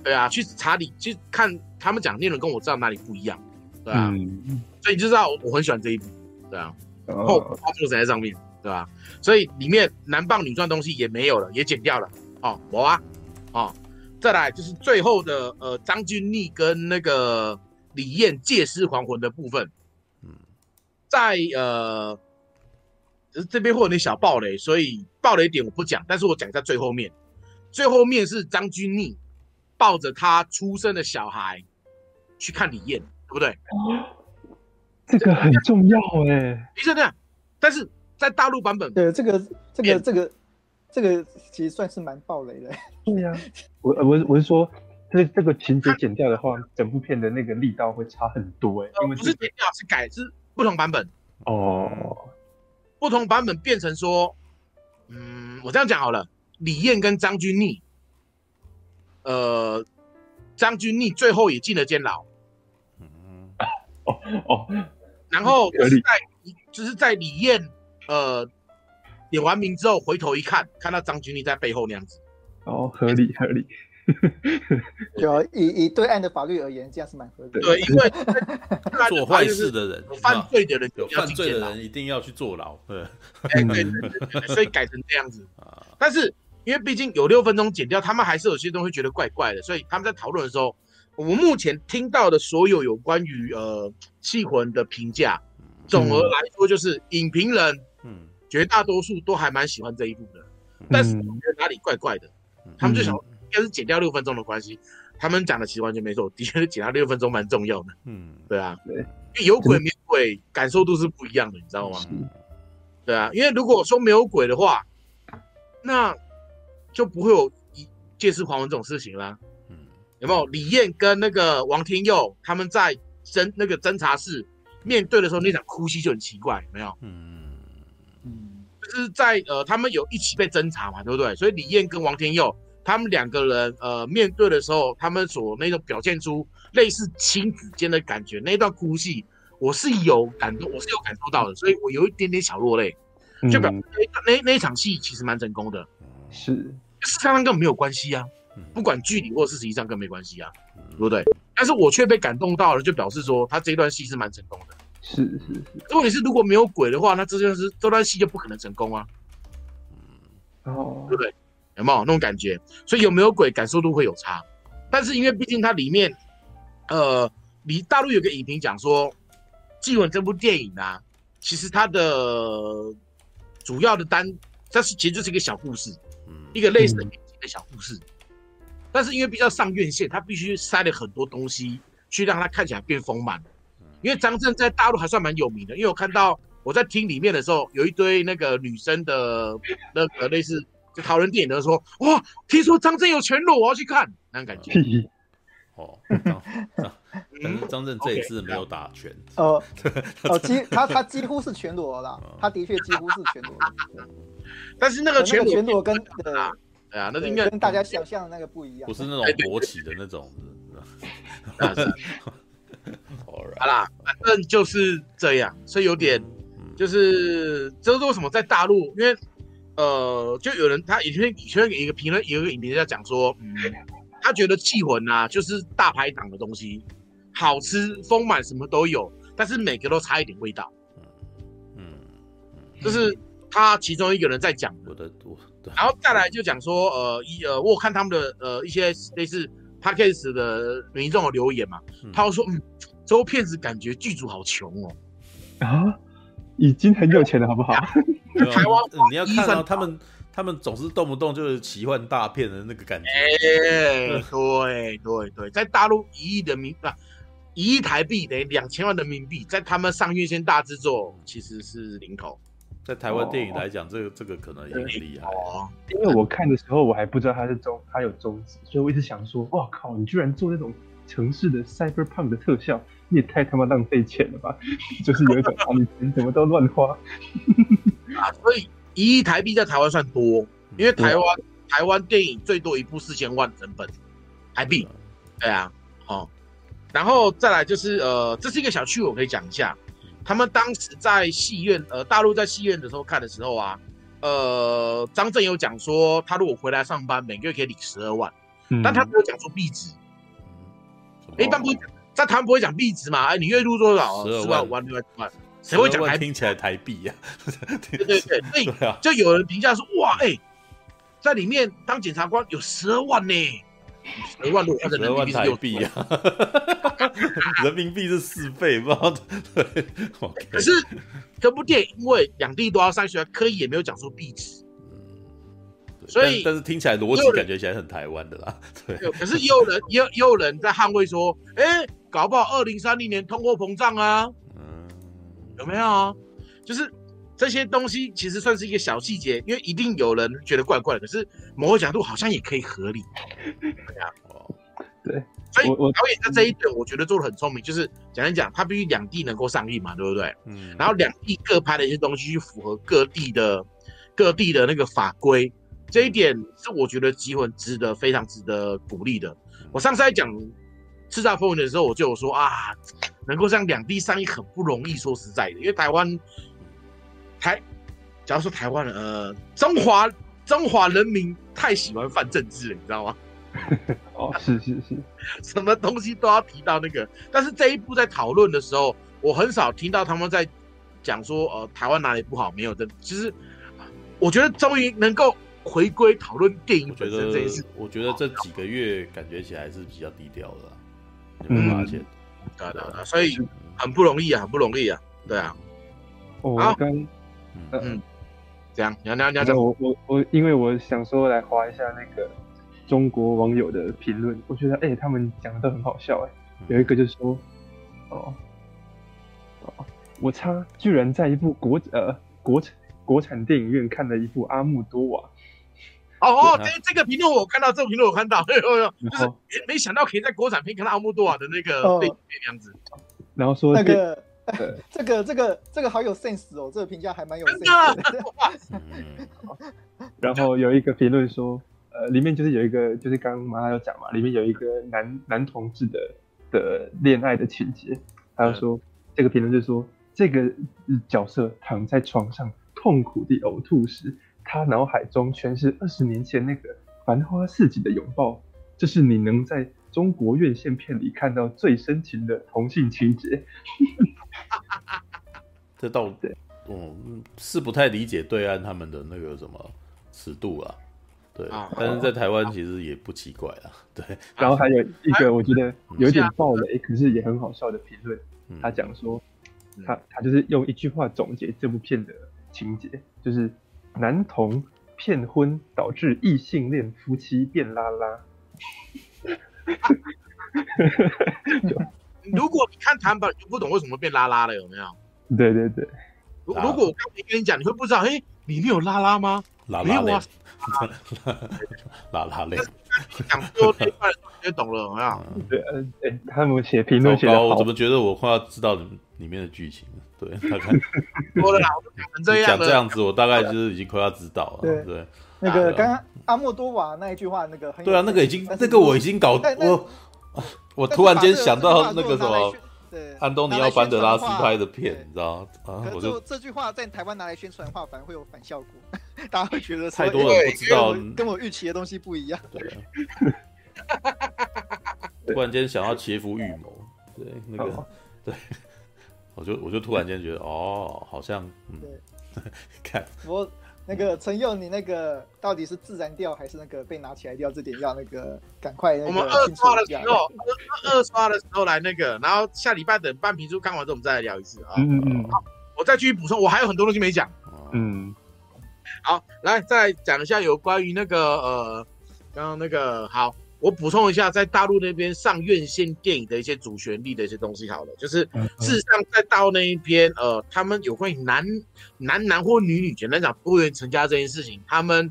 对啊，去查理去看他们讲内容，跟我知道哪里不一样，对啊，嗯、所以你就知道我很喜欢这一部，对啊，然后花钱在上面，对吧？所以里面男扮女装东西也没有了，也剪掉了。哦，我啊，哦，再来就是最后的呃，张钧甯跟那个李艳借尸还魂的部分。嗯，在呃只是这边会有点小暴雷，所以暴雷点我不讲，但是我讲在最后面。最后面是张钧甯抱着他出生的小孩去看李艳，对不对？这个很重要哎。医生这样，但是在大陆版本，对这个这个这个这个其实算是蛮暴雷的。对 呀，我我我是说，这这个情节剪掉的话，整部片的那个力道会差很多哎。因为不是剪掉，是改，是不同版本。哦。不同版本变成说，嗯，我这样讲好了，李艳跟张钧甯，呃，张钧甯最后也进了监牢，嗯，哦哦，然后就是在就是在李艳呃点完名之后回头一看，看到张钧甯在背后那样子，哦，合理合理。就以以对岸的法律而言，这样是蛮合理的。对，因为 做坏事的人、犯罪的人、有犯罪的人一定要去坐牢。对，对对对，所以改成这样子。但是因为毕竟有六分钟剪掉，他们还是有些东西觉得怪怪的，所以他们在讨论的时候，我们目前听到的所有有关于呃《气魂》的评价，总而来说就是影评人，嗯，绝大多数都还蛮喜欢这一部的。但是我觉得哪里怪怪的，他们就想。应该是减掉六分钟的关系，他们讲的其实完全没错，的确是减掉六分钟蛮重要的。嗯，对啊，对，因为有鬼没鬼，感受度是不一样的，你知道吗？对啊，因为如果说没有鬼的话，那就不会有借尸还魂这种事情啦。嗯，有没有李艳跟那个王天佑他们在侦那个侦查室面对的时候那场哭戏就很奇怪，有没有？嗯嗯，就是在呃他们有一起被侦查嘛，对不对？所以李艳跟王天佑。他们两个人呃面对的时候，他们所那种表现出类似亲子间的感觉，那一段哭戏我是有感动，我是有感受到的，所以我有一点点小落泪，就表示那那那一场戏其实蛮成功的，是。事实上根本没有关系啊，不管距离或事实上更没关系啊，对不对？但是我却被感动到了，就表示说他这段戏是蛮成功的，是是是。如果你是如果没有鬼的话，那这件事这段戏就不可能成功啊，哦，对不对？有没有那种感觉？所以有没有鬼，感受度会有差。但是因为毕竟它里面，呃，你大陆有个影评讲说，《缉魂》这部电影啊，其实它的主要的单，但是其实就是一个小故事，一个类似的的小故事。但是因为比较上院线，它必须塞了很多东西，去让它看起来变丰满。因为张震在大陆还算蛮有名的，因为我看到我在听里面的时候，有一堆那个女生的那个类似。就讨论电影的时候说，哇，听说张震有全裸，我要去看，那种感觉。哦，张张张震这一次没有打拳。哦哦，几他他几乎是全裸了，他的确几乎是全裸。但是那个全裸全裸跟对啊，那应该跟大家想象的那个不一样，不是那种勃起的那种。好啦，反正就是这样，所以有点就是这是为什么在大陆，因为。呃，就有人他以前以前有一个评论，有一个影评人在讲说，嗯，他觉得气魂呐就是大排档的东西，好吃丰满什么都有，但是每个都差一点味道。嗯嗯，这是他其中一个人在讲的。然后再来就讲说，呃，一呃，我看他们的呃一些类似 podcast 的民众的留言嘛，他说，嗯，这部片子感觉剧组好穷哦。啊。已经很有钱了，好不好？台湾、嗯，你要看到他们，他们总是动不动就是奇幻大片的那个感觉。欸、对对对，在大陆一亿人民币，一亿台币等于两千万人民币，在他们上院线大制作其实是零头。在台湾电影来讲，这个这个可能也很厉害。哦，因为我看的时候，我还不知道他是中，他有中指，所以我一直想说，哇靠，你居然做那种城市的 cyberpunk 的特效。你也太他妈浪费钱了吧！就是有一种啊，你钱怎么都乱花 啊！所以一亿台币在台湾算多，因为台湾台湾电影最多一部四千万成本台币，对啊，好，然后再来就是呃，这是一个小趣闻，我可以讲一下。他们当时在戏院，呃，大陆在戏院的时候看的时候啊，呃，张震有讲说，他如果回来上班，每个月可以领十二万，但他没有讲出币值，一般不会讲。在台湾不会讲币值嘛？哎，你月入多少？十万、五万、六万、七万，谁会讲台？听起来台币呀、啊。对对对，所以就有人评价说：哇，哎、欸，在里面当检察官有十二万呢，十万如果换成人民币是六币啊，人民币是四倍，不知道对。可是这部电影因为两地都要上学，刻意也没有讲出币值。所以但，但是听起来逻辑感觉起来很台湾的啦，对。可是也有人也也有人在捍卫说，哎、欸，搞不好二零三零年通货膨胀啊，嗯，有没有啊？就是这些东西其实算是一个小细节，因为一定有人觉得怪怪的，可是某个角度好像也可以合理，对啊，对。所以导演在这一点，我觉得做的很聪明，就是讲一讲，他必须两地能够上映嘛，对不对？嗯。然后两地各拍的一些东西去符合各地的各地的那个法规。这一点是我觉得极很值得，非常值得鼓励的。我上次在讲《叱咤风云》的时候，我就有说啊，能够像两地上映很不容易。说实在的，因为台湾台，假如说台湾人，呃，中华中华人民太喜欢犯政治了，你知道吗？哦，是是是，什么东西都要提到那个。但是这一部在讨论的时候，我很少听到他们在讲说，呃，台湾哪里不好，没有的。其实我觉得终于能够。回归讨论电影本身这一次，我觉得这几个月感觉起来是比较低调的，有没有发现？对对对，所以很不容易啊，很不容易啊，对啊。我刚，嗯，这样，你要你要你要我我我，因为我想说来划一下那个中国网友的评论，我觉得哎，他们讲的都很好笑哎。有一个就说，哦哦，我擦，居然在一部国呃国产国产电影院看了一部《阿木多瓦》。哦哦，这这个评论我看到，这个评论我看到，哎呦呦，就是没想到可以在国产片看到阿莫多瓦的那个背景这样子。然后说那个这 个这个这个好有 sense 哦，这个评价还蛮有 sense 的。然后有一个评论说，呃，里面就是有一个，就是刚刚马上有讲嘛，里面有一个男男同志的的恋爱的情节，他就说这个评论就是说，这个角色躺在床上痛苦地呕吐时。他脑海中全是二十年前那个繁花似锦的拥抱，这是你能在中国院线片里看到最深情的同性情节。这倒对，嗯，是不太理解对岸他们的那个什么尺度啊，对，但是在台湾其实也不奇怪啊，对。然后还有一个我觉得有点爆雷，可是也很好笑的评论，他讲说，他他就是用一句话总结这部片的情节，就是。男童骗婚导致异性恋夫妻变拉拉。如果你看台版，你就不懂为什么变拉拉了，有没有？对对对。如如果我刚才跟你讲，你会不知道，哎，里面有拉拉吗？拉拉链。拉拉链。讲多那块就懂了，有没有？对，哎，他们写评论写的好，我怎么觉得我快要知道里面的剧情了？对，大概多了啦，我讲成这样讲这样子，我大概就是已经快要知道了。对，对那个刚刚阿莫多瓦那一句话，那个对啊，那个已经那个我已经搞我，我突然间想到那个什么，安东尼奥班德拉斯拍的片，你知道啊，我就这句话在台湾拿来宣传的话，反而会有反效果，大家会觉得太多人不知道，跟我预期的东西不一样。对，突然间想要切腹预谋，对那个 对。我就我就突然间觉得哦，好像嗯，对 看我那个陈佑，你那个到底是自然掉还是那个被拿起来掉？这点要那个赶快。我们二刷的时候，二二刷的时候来那个，然后下礼拜等半评书看完之后，我们再来聊一次啊。嗯嗯嗯。我再继续补充，我还有很多东西没讲。嗯。好，来再讲一下有关于那个呃，刚刚那个好。我补充一下，在大陆那边上院线电影的一些主旋律的一些东西，好了，就是事实上在大陆那一边，呃，他们有关于男男男或女女，简单讲不愿意成家这件事情，他们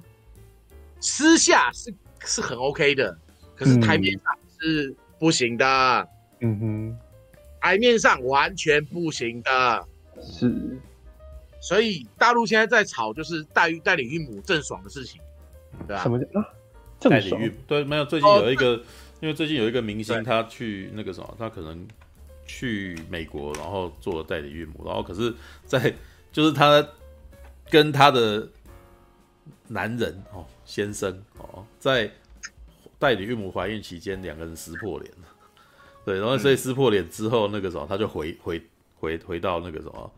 私下是是很 OK 的，可是台面上是不行的。嗯哼，台面上完全不行的。是，所以大陆现在在吵，就是代代理孕母郑爽的事情，对吧？什么叫啊？代理孕对，没有最近有一个，因为最近有一个明星，他去那个什么，他可能去美国，然后做了代理孕母，然后可是，在就是他跟他的男人哦先生哦，在代理孕母怀孕期间，两个人撕破脸了，对，然后所以撕破脸之后，那个什么，他就回回回回到那个什么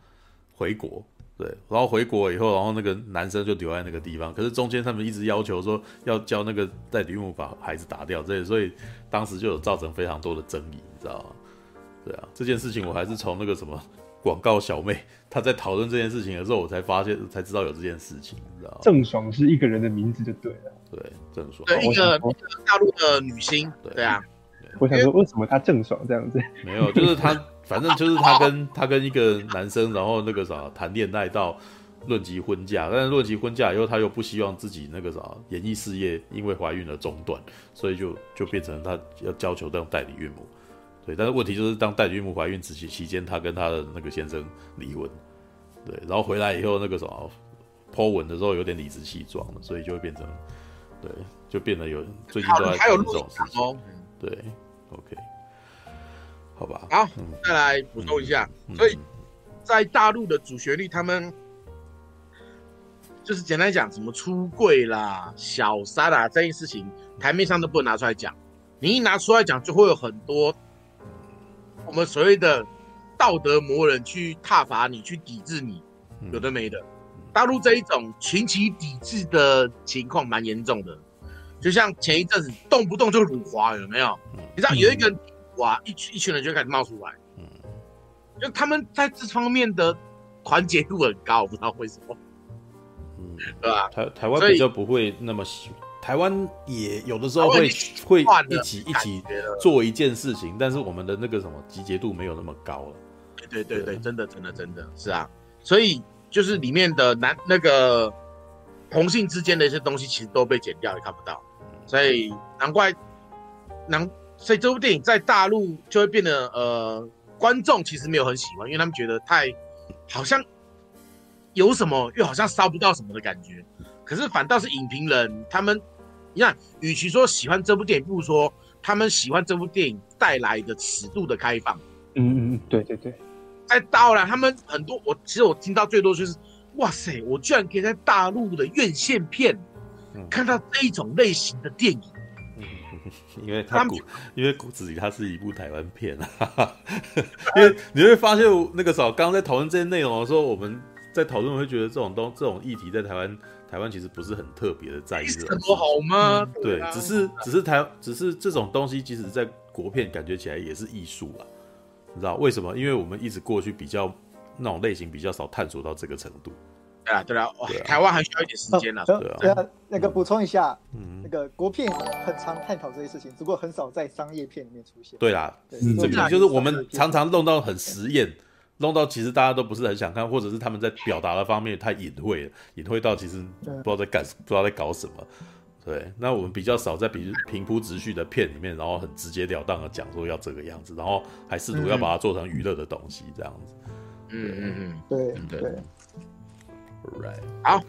回国，对，然后回国以后，然后那个男生就留在那个地方，可是中间他们一直要求说要教那个代理孕母把孩子打掉，这所以当时就有造成非常多的争议，你知道吗？对啊，这件事情我还是从那个什么广告小妹她在讨论这件事情的时候，我才发现才知道有这件事情，你知道吗？郑爽是一个人的名字就对了，对，郑爽，对，一个大陆的女星，对，对啊。我想说，为什么他郑爽这样子？没有，就是他，反正就是他跟他跟一个男生，然后那个啥谈恋爱到论及婚嫁，但是论及婚嫁以后，他又不希望自己那个啥演艺事业因为怀孕而中断，所以就就变成他要要求当代理孕母。对，但是问题就是当代理孕母怀孕期期间，他跟他的那个先生离婚。对，然后回来以后那个什么 po 文的时候有点理直气壮了，所以就会变成对，就变得有最近都在讲这种事情。对。OK，好吧。好，嗯、再来补充一下，嗯、所以在大陆的主旋律，他们就是简单讲，什么出柜啦、小三啦这些事情，台面上都不能拿出来讲。你一拿出来讲，就会有很多我们所谓的道德魔人去挞伐你，去抵制你，有的没的。大陆这一种群起抵制的情况蛮严重的。就像前一阵子动不动就辱华，有没有？你知道有一个哇，一群一群人就开始冒出来，嗯，就他们在这方面的团结度很高，我不知道为什么，嗯，对吧？台台湾比较不会那么喜，台湾也有的时候会会一起一起做一件事情，但是我们的那个什么集结度没有那么高了。对对对对，真的真的真的是啊，所以就是里面的男那个同性之间的一些东西，其实都被剪掉，也看不到。所以难怪，难，所以这部电影在大陆就会变得呃，观众其实没有很喜欢，因为他们觉得太好像有什么，又好像烧不到什么的感觉。可是反倒是影评人他们，你看，与其说喜欢这部电影，不如说他们喜欢这部电影带来的尺度的开放。嗯嗯嗯，对对对。在大陆，他们很多，我其实我听到最多就是，哇塞，我居然可以在大陆的院线片。看到这一种类型的电影，嗯，因为他骨，因为骨子里它是一部台湾片啊，因为你会发现那个时候刚刚在讨论这些内容的时候，我们在讨论会觉得这种东这种议题在台湾台湾其实不是很特别的在意这种，好吗？对，只是只是台只是这种东西，即使在国片感觉起来也是艺术啊，你知道为什么？因为我们一直过去比较那种类型比较少探索到这个程度。对啊，对啊，台湾还需要一点时间呢。对啊，那个补充一下，嗯那个国片很常探讨这些事情，只不过很少在商业片里面出现。对啦，这个就是我们常常弄到很实验，弄到其实大家都不是很想看，或者是他们在表达的方面太隐晦了，隐晦到其实不知道在干，不知道在搞什么。对，那我们比较少在比如平铺直叙的片里面，然后很直截了当的讲说要这个样子，然后还试图要把它做成娱乐的东西，这样子。嗯嗯嗯，对对。Right. 好，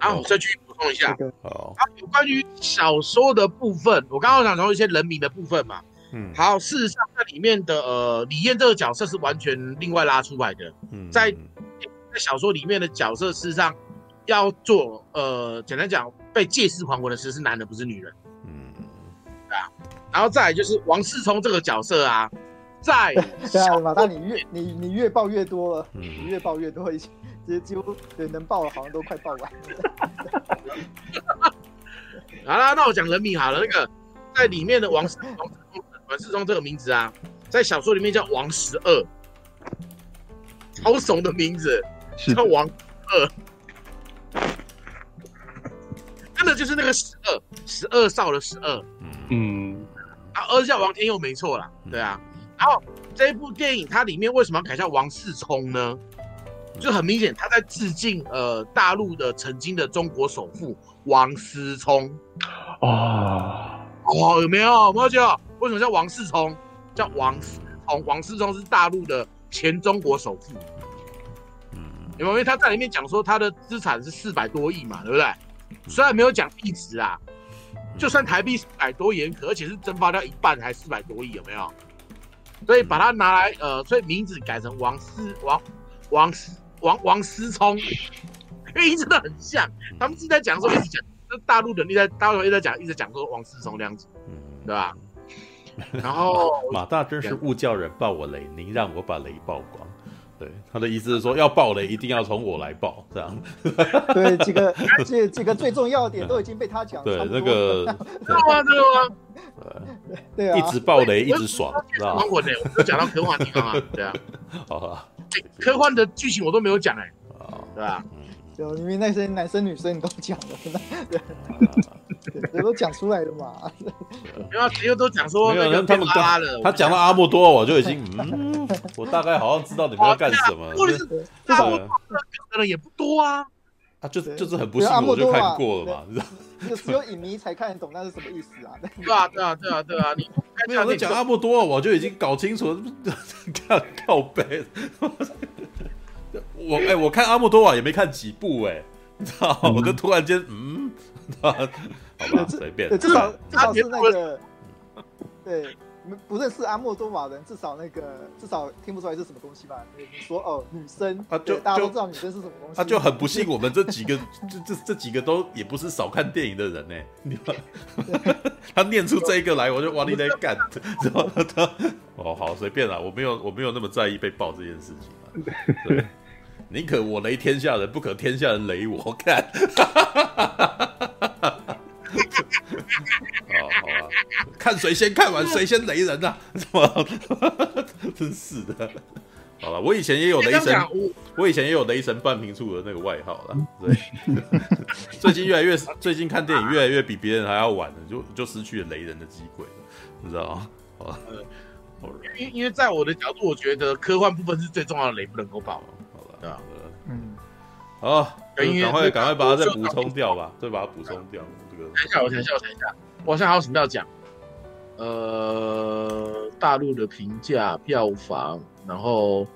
然后我再去补充一下。好，有关于小说的部分，我刚刚想说一些人名的部分嘛。嗯，好，事实上，在里面的呃李艳这个角色是完全另外拉出来的。嗯，在在小说里面的角色，事实上要做呃，简单讲，被借尸还魂的其实是男的，不是女人。嗯，对啊。然后再来就是王世聪这个角色啊，在 对啊，马大，你越你你越爆越多了，你越爆越多一些。其实几乎对能爆的，好像都快爆完了。好了，那我讲人名好了。那个在里面的王世王王世聪这个名字啊，在小说里面叫王十二，超怂的名字，叫王二。真的就是那个十二，十二少的十二。嗯，啊，儿子叫王天佑没错啦，对啊。然后这一部电影它里面为什么要改叫王世聪呢？就很明显，他在致敬呃大陆的曾经的中国首富王思聪啊哦，有没有？有没有？为什么叫王思聪？叫王思聪？王思聪是大陆的前中国首富。嗯，有没有？因为他在里面讲说他的资产是四百多亿嘛，对不对？虽然没有讲币值啊，就算台币四百多也可，而且是蒸发掉一半还四百多亿，有没有？所以把它拿来呃，所以名字改成王思王王思。王王思聪，配音真的很像，他们是在讲说一直讲，就大陆人一直在大陆人一直在讲，一直讲说王思聪这样子，嗯，对吧？然后 马大真是误叫人爆我雷，您让我把雷曝光，对，他的意思是说，要爆雷一定要从我来爆，这样。对，几个这几个最重要的点都已经被他讲。对，那个。对啊，对啊。对啊。一直爆雷，一直爽，知道吗？我呢，我讲到科幻地方啊，对啊。好啊。科幻的剧情我都没有讲哎，对吧？就因为那些男生女生你都讲了，对，这都讲出来了嘛。因为因为都讲说那个他们拉了，他讲到阿莫多，我就已经 嗯，我大概好像知道你们要干什么。或者是阿莫多的人也不多啊，啊，就是就是很不幸，我就看过了嘛，你知道？就只有影迷才看得懂那是什么意思啊？对啊，对啊，对啊，对啊，你没有在讲阿莫多，我就已经搞清楚了，看靠背。我哎、欸，我看阿莫多瓦也没看几部哎、欸，你知道，我就突然间嗯，好吧，随便，至少至少是那个，对，不认识阿莫多瓦人，至少那个至少听不出来是什么东西吧？你说哦，女生啊，就大家都知道女生是什么东西，他就很不信，我们这几个 这这这几个都也不是少看电影的人呢、欸，你他念出这一个来，我就哇你在干，知道他哦好随便啦，我没有我没有那么在意被爆这件事情对。宁可我雷天下人，不可天下人雷我。看，看谁先看完谁先雷人呐、啊？是吗？真是的。好了，我以前也有雷神，我以前也有雷神半瓶醋的那个外号了。对，最近越来越，最近看电影越来越比别人还要晚了，就就失去了雷人的机会，你知道吗？好了，因因为在我的角度，我觉得科幻部分是最重要的，雷不能够爆。嗯，好，赶快赶快把它再补充掉吧，再把它补充掉。这个，等一下，我想一下，我想一下，我好像还有什么要讲？呃，大陆的评价、票房，然后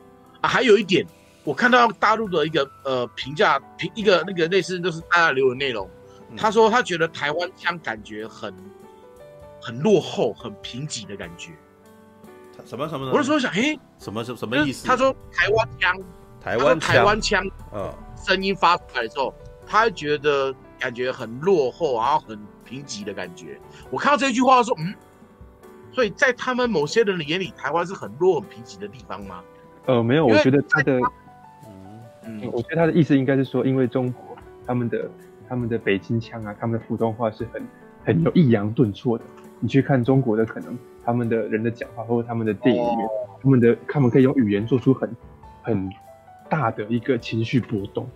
啊，还有一点，我看到大陆的一个呃评价评一个那个类似就是大家留的内容，他说他觉得台湾腔感觉很很落后、很贫瘠的感觉。什么什么？我是说想，哎，什么什什么意思？他说台湾腔。台湾台湾腔，嗯，声音发出来的时候，他觉得感觉很落后，然后很贫瘠的感觉。我看到这句话说，嗯，所以在他们某些人的眼里，台湾是很弱、很贫瘠的地方吗？呃，没有，我觉得他的，嗯嗯，我觉得他的意思应该是说，因为中国他们的他们的北京腔啊，他们的普通话是很很有抑扬顿挫的。你去看中国的，可能他们的人的讲话，或者他们的电影里面，哦、他们的他们可以用语言做出很很。大的一个情绪波动，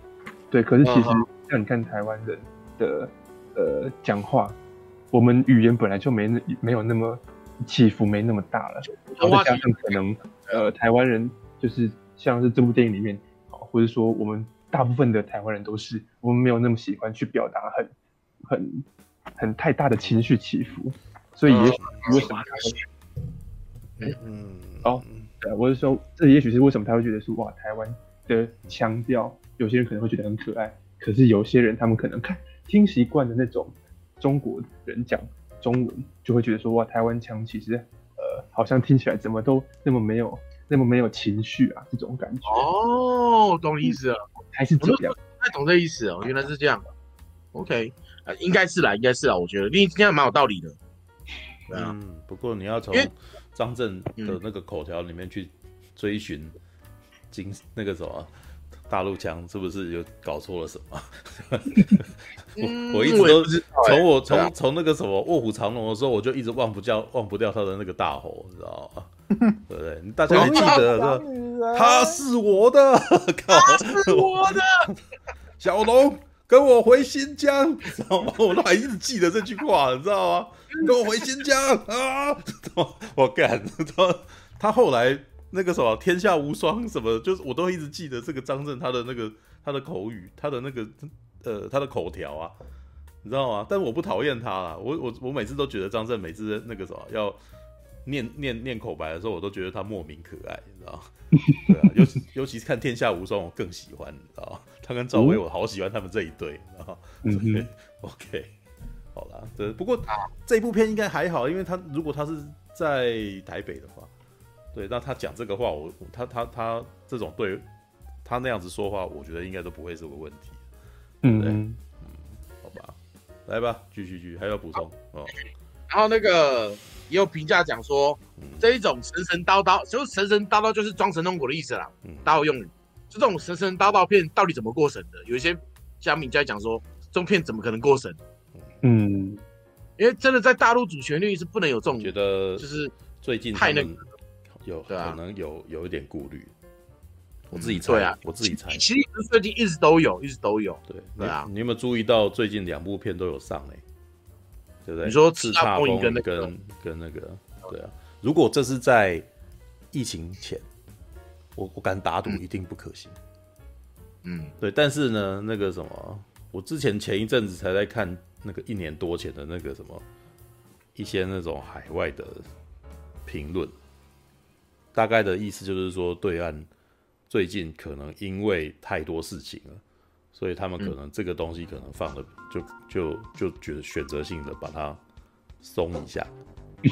对。可是其实像你看台湾人的呃讲话，我们语言本来就没那没有那么起伏，没那么大了。然后再加上可能呃台湾人就是像是这部电影里面，或者说我们大部分的台湾人都是，我们没有那么喜欢去表达很很很太大的情绪起伏，所以也许为什么他会嗯哦，对，我是说这也许是为什么他会觉得说哇台湾。的腔调，有些人可能会觉得很可爱，可是有些人他们可能看听习惯的那种中国人讲中文，就会觉得说哇，台湾腔其实呃好像听起来怎么都那么没有那么没有情绪啊，这种感觉。哦，懂意思了，还是这样？太懂这意思哦，原来是这样。OK，呃，应该是啦，应该是啦，我觉得你这样蛮有道理的。对啊，嗯，不过你要从张震的那个口条里面去追寻。经那个什么大陆腔是不是有搞错了什么？我我一直都从我从从那个什么卧虎藏龙的时候，我就一直忘不掉忘不掉他的那个大吼，你知道吗？对不对？大家还记得是他是我的，他是我的小龙，跟我回新疆，知道吗？我都还一直记得这句话，你知道吗？跟我回新疆啊！我干，他他后来。那个什么天下无双什么，就是我都一直记得这个张震他的那个他的口语，他的那个呃他的口条啊，你知道吗？但我不讨厌他啦，我我我每次都觉得张震每次那个什么要念念念口白的时候，我都觉得他莫名可爱，你知道吗？对啊，尤其尤其是看天下无双，我更喜欢，你知道吗？他跟赵薇，我好喜欢他们这一对，然后嗯哼，OK，好啦，对，不过这部片应该还好，因为他如果他是在台北的话。对，那他讲这个话，我他他他这种对，他那样子说话，我觉得应该都不会是个问题？嗯，嗯，好吧，来吧，继续继续，还要补充哦。然后那个也有评价讲说，嗯、这一种神神叨叨，就是神神叨叨，就是装神弄鬼的意思啦。嗯，盗用语，就这种神神叨叨片到底怎么过审的？有一些乡民在讲说，这种片怎么可能过审？嗯，因为真的在大陆主旋律是不能有这种，觉得就是最近太那个，有可能有有一点顾虑。我自己猜啊，我自己猜。其实最近一直都有，一直都有。对对啊，你有没有注意到最近两部片都有上哎？对不对？你说《叱咤风云》跟跟跟那个，对啊。如果这是在疫情前，我我敢打赌一定不可行。嗯，对。但是呢，那个什么，我之前前一阵子才在看那个一年多前的那个什么一些那种海外的评论，大概的意思就是说对岸。最近可能因为太多事情了，所以他们可能这个东西可能放的就就就觉得选择性的把它松一下，你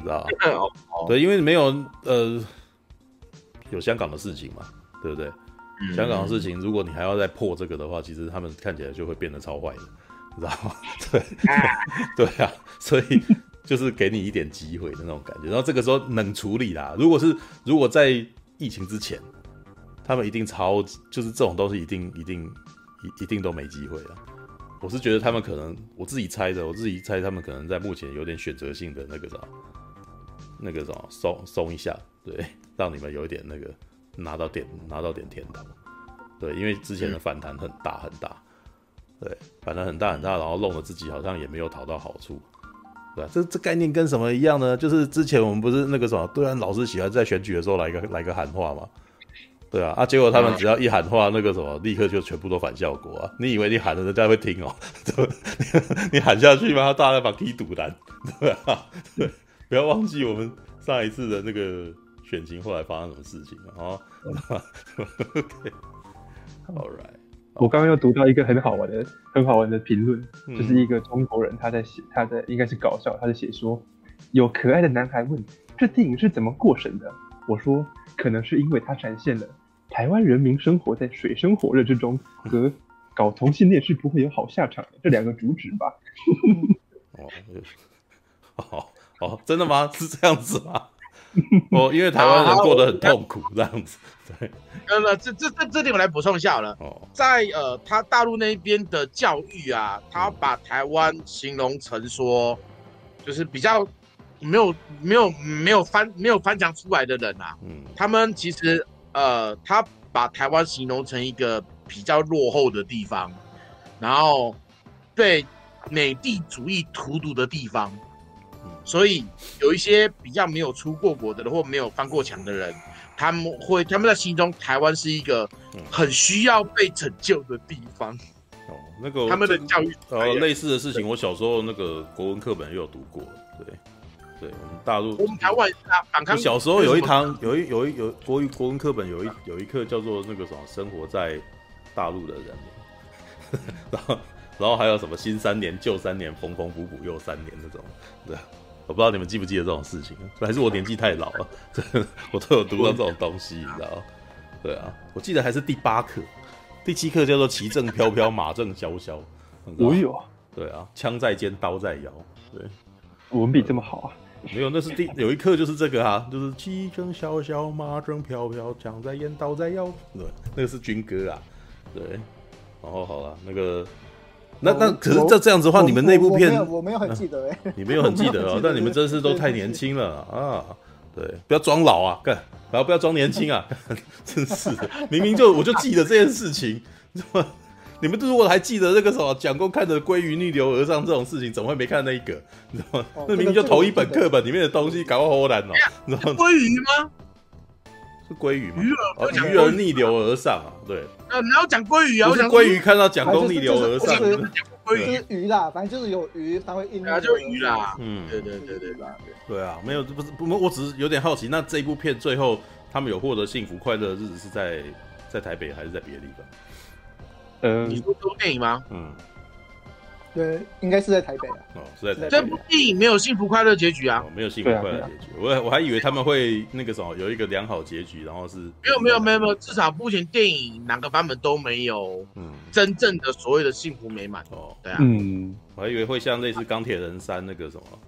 知道吧？对，因为没有呃有香港的事情嘛，对不对？香港的事情，如果你还要再破这个的话，其实他们看起来就会变得超坏的，知道吗？对对啊，所以就是给你一点机会的那种感觉。然后这个时候能处理啦。如果是如果在疫情之前。他们一定超，就是这种东西一定一定一一定都没机会啊！我是觉得他们可能，我自己猜的，我自己猜他们可能在目前有点选择性的那个啥，那个什么松松一下，对，让你们有一点那个拿到点拿到点甜头，对，因为之前的反弹很大很大，对，反弹很大很大，然后弄得自己好像也没有讨到好处，这这概念跟什么一样呢？就是之前我们不是那个什么，对岸老是喜欢在选举的时候来个来个喊话嘛。对啊，啊，结果他们只要一喊话，那个什么，立刻就全部都反效果啊！你以为你喊了，人家会听哦？对，你喊下去吗？大家把踢堵拦，对啊，对，不要忘记我们上一次的那个选情后来发生什么事情了啊？OK，All right，我刚刚又读到一个很好玩的、很好玩的评论，就是一个中国人他在写，他在应该是搞笑，他在写说，有可爱的男孩问这电影是怎么过审的？我说。可能是因为它展现了台湾人民生活在水深火热之中，和搞同性恋是不会有好下场的这两个主旨吧。哦，哦，哦，真的吗？是这样子吗？哦，因为台湾人过得很痛苦，这样子。对，呃，这这这这点我来补充一下好了。哦，在呃，他大陆那边的教育啊，他把台湾形容成说，就是比较。没有没有没有翻没有翻墙出来的人啊，嗯，他们其实呃，他把台湾形容成一个比较落后的地方，然后被美帝主义荼毒的地方，嗯，所以有一些比较没有出过国的人或没有翻过墙的人，他们会他们在心中台湾是一个很需要被拯救的地方。哦，那个他们的教育呃类似的事情，我小时候那个国文课本也有读过，对。对我们大陆，我们台湾啊，反抗。小时候有一堂，有一有一有国语国文课本，有一有一课叫做那个什么，生活在大陆的人，然后然后还有什么新三年旧三年，缝缝补补又三年那种，对，我不知道你们记不记得这种事情，还是我年纪太老了，我都有读到这种东西，你知道？对啊，我记得还是第八课，第七课叫做旗正飘飘，马正萧萧，我有，对啊，枪在肩，刀在腰，对，文笔这么好啊。没有，那是第有一课就是这个啊，就是旗正萧萧，马正飘飘，枪在肩，刀在腰，对，那个是军歌啊，对。然后好了，那个，那那可是这这样子的话，你们那部片，我没有很记得哎，你没有很记得啊，但你们真是都太年轻了啊，对，不要装老啊，干，然后不要装年轻啊，真是的，明明就我就记得这件事情，怎么？你们如果还记得那个什么蒋公看着鲑鱼逆流而上这种事情，怎么会没看那一个？你知道吗？哦、那明明就头一本课本里面的东西，搞好难哦。你知道吗？鲑鱼吗？是鲑鱼吗？鱼儿，哦、鱼儿逆流而上啊！对，呃，你要讲鲑鱼啊？我是鲑鱼看到蒋公逆流而上，就是鱼啦，反正就是有鱼，它会逆流。啊，就是鱼啦。嗯，对对对对吧？对啊，没有，不是不，我只是有点好奇，那这一部片最后他们有获得幸福快乐的日子是在在台北还是在别的地方？嗯，你说这部电影吗？嗯，对，应该是在台北啊。哦，是在台北。这部电影没有幸福快乐结局啊，没有幸福快乐结局。我我还以为他们会那个什么有一个良好结局，然后是没有没有没有没有，至少目前电影哪个版本都没有，嗯，真正的所谓的幸福美满。哦，对啊，嗯，我还以为会像类似钢铁人三那个什么，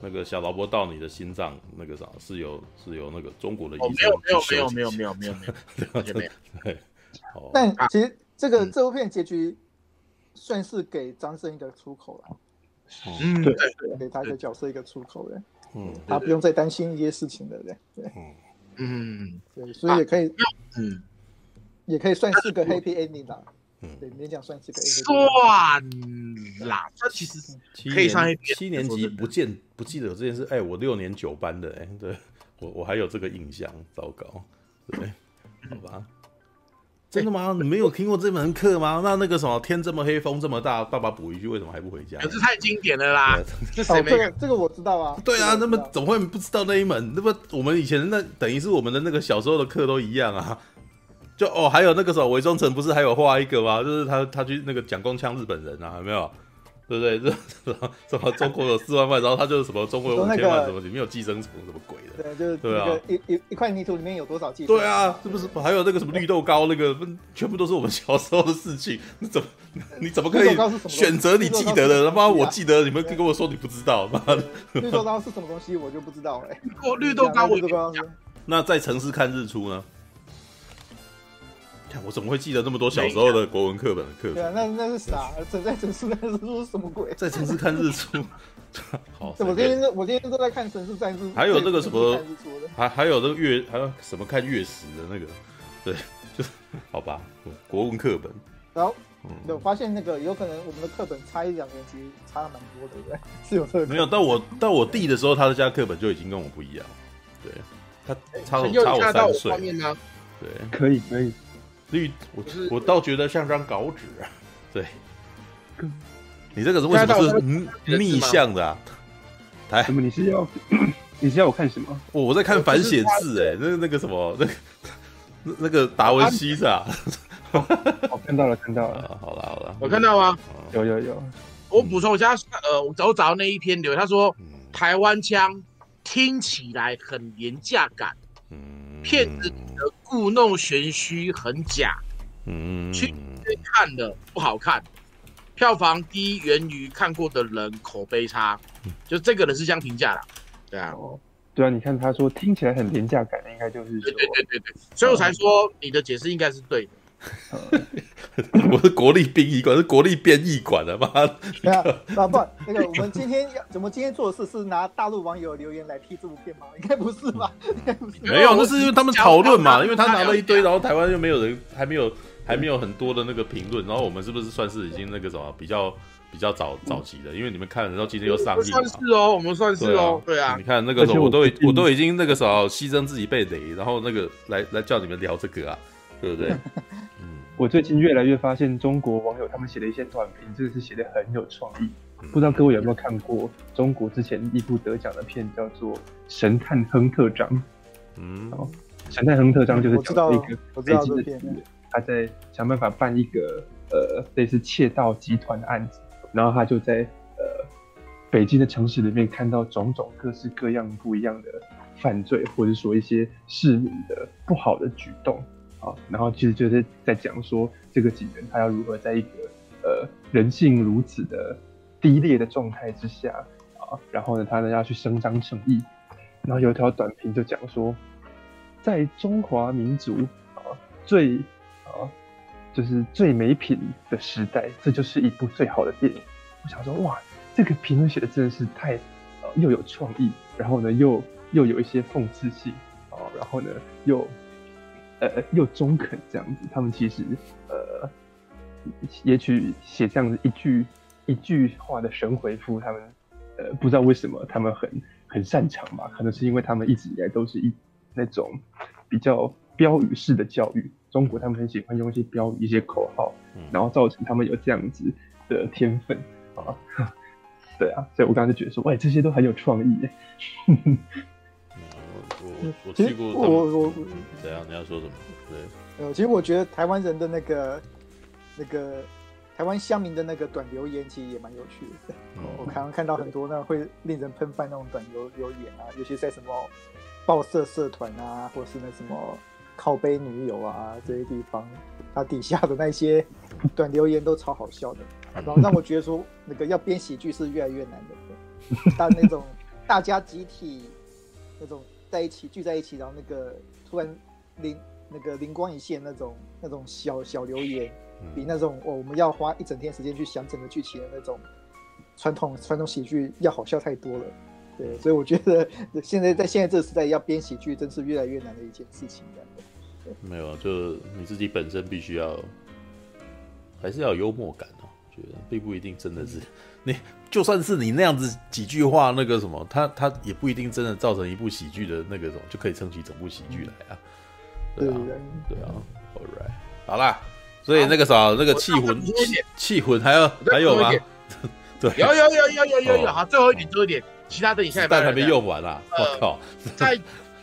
那个小劳勃到你的心脏那个啥是有是有那个中国的医生、哦、没有没有没有没有没有没有没有 没有。对，但其实这个这部片结局算是给张胜一个出口了，嗯对，给他一个角色一个出口的，嗯，他不用再担心一些事情了，对。对，嗯。对，所以也可以，嗯，也可以算是个 happy ending 啦。嗯，对，勉强算是个 A。算啦，他其实可以上七年级不见不记得有这件事。哎、欸，我六年九班的、欸，哎，对我我还有这个印象，糟糕，对，好吧。真的吗？你没有听过这门课吗？那那个什么，天这么黑，风这么大，爸爸补一句，为什么还不回家？可是太经典了啦，这谁没、哦？这个这个我知道啊。对啊，那么怎么会不知道那一门？那么我们以前那等于是我们的那个小时候的课都一样啊。就哦，还有那个时候，韦忠诚不是还有画一个吗？就是他他去那个蒋公枪日本人啊，有没有？对不对？这什么中国有四万万，然后他就是什么中国有五千万，什么里面有寄生虫，什么鬼的？对，就是对啊，一一一块泥土里面有多少寄生虫？对啊，是不是？还有那个什么绿豆糕，那个全部都是我们小时候的事情。那怎么你怎么可以选择你记得的？他妈我记得，你们跟我说你不知道，妈的！绿豆糕是什么东西？我就不知道哎。哦，绿豆糕，绿豆糕。那在城市看日出呢？我怎么会记得那么多小时候的国文课本的课？对啊，那那是啥？在城市看日出是什么鬼？在城市看日出，好。我今天我今天都在看城市战术。还有那个什么，还还有那个月，还有什么看月食的那个？对，就是好吧，国文课本。然后，有发现那个有可能我们的课本差一两年其实差了蛮多的，对不对？是有这个。没有，到我到我弟的时候，他的家课本就已经跟我不一样。对，他差我差我三岁。对，可以可以。绿，我我倒觉得像张稿纸啊。对，你这个是为什么是逆向的啊？来，什么？你是要你是要我看什么？我我在看反写字哎，那那个什么，那个那个达文西是吧？我 看到了，看到了。好了好了，我看到吗？有有有。我补充一下，呃，我找找到那一篇留言，他说台湾腔听起来很廉价感。嗯，骗子的。故弄玄虚很假，嗯，去看的不好看，票房低源于看过的人口碑差，就这个人是这样评价的，对啊，对啊，你看他说听起来很廉价感，应该就是对对对对对，所以我才说你的解释应该是对的。我是国立殡仪馆，是国立殡仪馆的妈的！对啊，啊不，那个我们今天要怎么今天做的事是拿大陆网友留言来批这部片吗？应该不是吧？没有，那是因为他们讨论嘛，因为他拿了一堆，然后台湾又没有人，还没有还没有很多的那个评论，然后我们是不是算是已经那个什么比较比较早早期的？因为你们看，然后今天又上映，算是哦，我们算是哦，对啊，你看那个时候我都我都已经那个时候牺牲自己被雷，然后那个来来叫你们聊这个啊，对不对？我最近越来越发现，中国网友他们写的一些短评，真的是写的很有创意。不知道各位有没有看过中国之前一部得奖的片，叫做《神探亨特张》。嗯，哦，《神探亨特张》就是讲一个北京的警员，他在想办法办一个呃类似窃盗集团的案子，然后他就在呃北京的城市里面看到种种各式各样不一样的犯罪，或者说一些市民的不好的举动。啊，然后其实就是在讲说，这个警员他要如何在一个呃人性如此的低劣的状态之下啊，然后呢，他呢要去伸张正义。然后有一条短评就讲说，在中华民族啊最啊就是最没品的时代，这就是一部最好的电影。我想说，哇，这个评论写的真的是太啊又有创意，然后呢又又有一些讽刺性啊，然后呢又。呃，又中肯这样子，他们其实呃，也许写这样子一句一句话的神回复，他们呃不知道为什么他们很很擅长吧？可能是因为他们一直以来都是一那种比较标语式的教育，中国他们很喜欢用一些标语、一些口号，然后造成他们有这样子的天分啊。对啊，所以我刚刚就觉得说，喂，这些都很有创意耶。我我去过，我我怎样？你要说什么？对，呃，其实我觉得台湾人的那个那个台湾乡民的那个短留言，其实也蛮有趣的。我常常看到很多那会令人喷饭那种短留留言啊，尤其在什么报社社团啊，或是那什么靠杯女友啊这些地方，它底下的那些短留言都超好笑的，然后让我觉得说那个要编喜剧是越来越难的，但那种。大家集体那种在一起聚在一起，然后那个突然灵那个灵光一现那种那种小小留言，比那种哦我们要花一整天时间去想整个剧情的那种传统传统喜剧要好笑太多了。对，所以我觉得现在在现在这个时代要编喜剧，真是越来越难的一件事情。没有，就你自己本身必须要，还是要有幽默感哦。觉得并不一定真的是你，就算是你那样子几句话，那个什么，他他也不一定真的造成一部喜剧的那个什么，就可以撑起整部喜剧来啊。对啊，对啊，All right，好啦，所以那个啥，那个气魂，气魂还有还有吗？对，有有有有有有有，好，最后一点，最后一点。其他的你现在但还没用完啊！我靠，在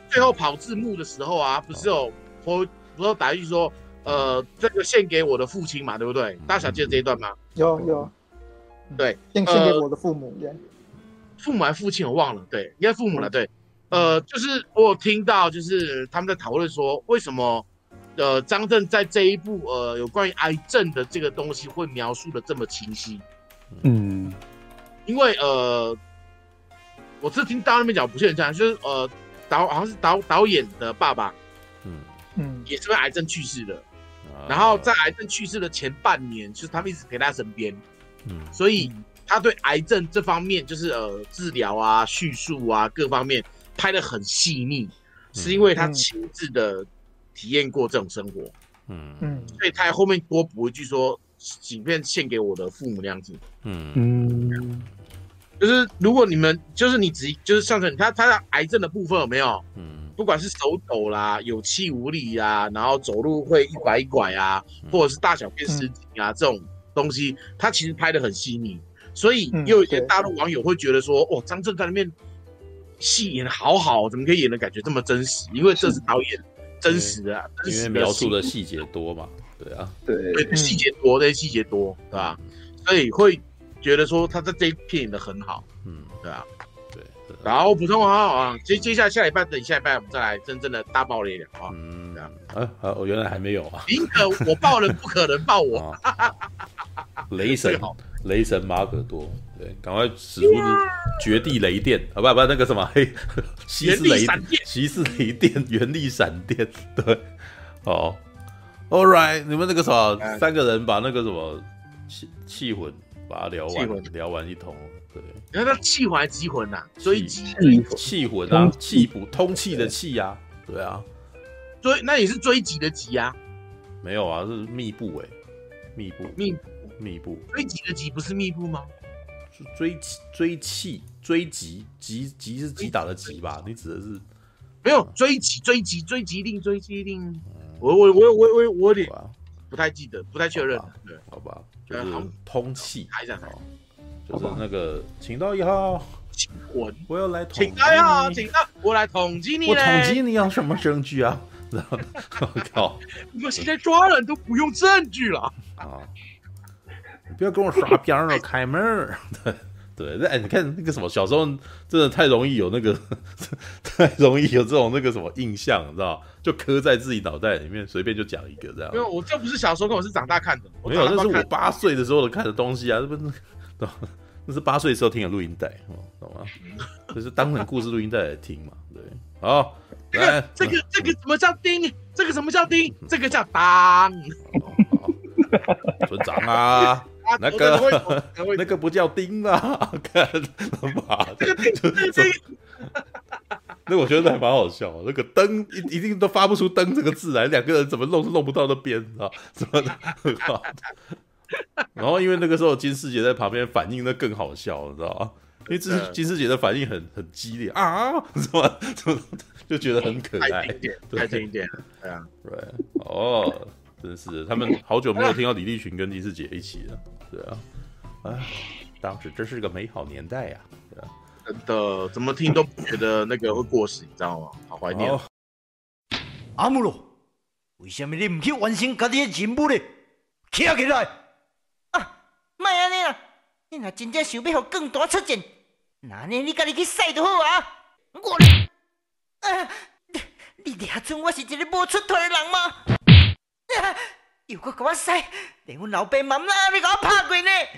最后跑字幕的时候啊，不是有我不是打一句说，呃，这个献给我的父亲嘛，对不对？大家想记得这一段吗？有有，对，献献给我的父母，父母还父亲我忘了，对，应该父母了，对，呃，就是我有听到，就是他们在讨论说，为什么呃张震在这一部呃有关于癌症的这个东西会描述的这么清晰？嗯，因为呃。我是听到那边讲，不是很像，就是呃导好像是导导演的爸爸，嗯。嗯，也是因为癌症去世的，嗯、然后在癌症去世的前半年，就是他们一直陪在他身边，嗯，所以他对癌症这方面，就是呃治疗啊、叙述啊各方面拍的很细腻，嗯、是因为他亲自的体验过这种生活，嗯。嗯，所以他后面多补一句说，影片献给我的父母那样子，嗯。嗯。就是如果你们就是你只就是上层他他的癌症的部分有没有？嗯，不管是手抖啦、有气无力啊，然后走路会一拐一拐啊，或者是大小便失禁啊、嗯、这种东西，他其实拍的很细腻。所以又有一些大陆网友会觉得说，哦，张震在里面戏演得好好，怎么可以演的感觉这么真实？因为这是导演真实的，真实描述的细节多嘛。对啊，对，细节多，对，细节多，对吧？所以会。觉得说他在这一片演的很好，嗯，对啊，对，然后补充好啊，接接下来下礼拜等下礼拜我们再来真正的大爆雷了啊，嗯，这样。啊，好，我原来还没有啊，宁可我爆人，不可能爆我，雷神，雷神马可多，对，赶快使出绝地雷电。啊，不不，那个什么黑，西斯雷电西斯雷电，原力闪电，对，好，All right，你们那个什么三个人把那个什么气气魂。把它聊完，聊完一通，对。然后他气魂还是机魂呐？追击气魂啊，气补通气的气呀，对啊。追那也是追击的击啊？没有啊，是密布哎，密布密密布。追击的击不是密布吗？是追追气追击击击是击打的击吧？你指的是？没有追击追击追击令追击令。我我我我我我有点不太记得，不太确认。对，好吧。就是通气，就是那个，请到一号，我我要来统计，请到一号，请到我来统计你，我统计你要什么证据啊？我靠！我现在抓人都不用证据了啊！你不要跟我耍边了，开门儿。对对，哎，你看那个什么，小时候真的太容易有那个，太容易有这种那个什么印象，你知道就刻在自己脑袋里面，随便就讲一个这样。没有，我这不是小时候，我是长大看的。没有，那是我八岁的时候看的东西啊，这不是，那是八岁的时候听的录音带，懂吗？就是当成故事录音带来听嘛。对，好，这个这个这个什么叫叮？这个什么叫叮？这个叫当。村长啊。那个那个不叫丁啊，看妈的，那我觉得还蛮好笑。那个灯一一定都发不出“灯”这个字来，两个人怎么弄都弄不到那边啊？怎么的？然后因为那个时候金世杰在旁边反应，那更好笑，你知道吗？因为这金世杰的反应很很激烈啊，什么什么就觉得很可爱，开一点，开一点，对啊，对，哦，真是他们好久没有听到李立群跟金世杰一起了。对啊，哎，当时真是个美好年代呀！对啊，真的，怎么听都不觉得那个会过时，你知道吗？好怀念。阿姆罗，为什么你唔去完成家己的任务呢？起来！啊，莫安尼啦！你若真正想要互更大出战，那呢你家己去使就好啊！我，啊，你你俩准我是一个无出头的人吗？啊又搁给我使，连阮老爸妈妈你给我拍过呢！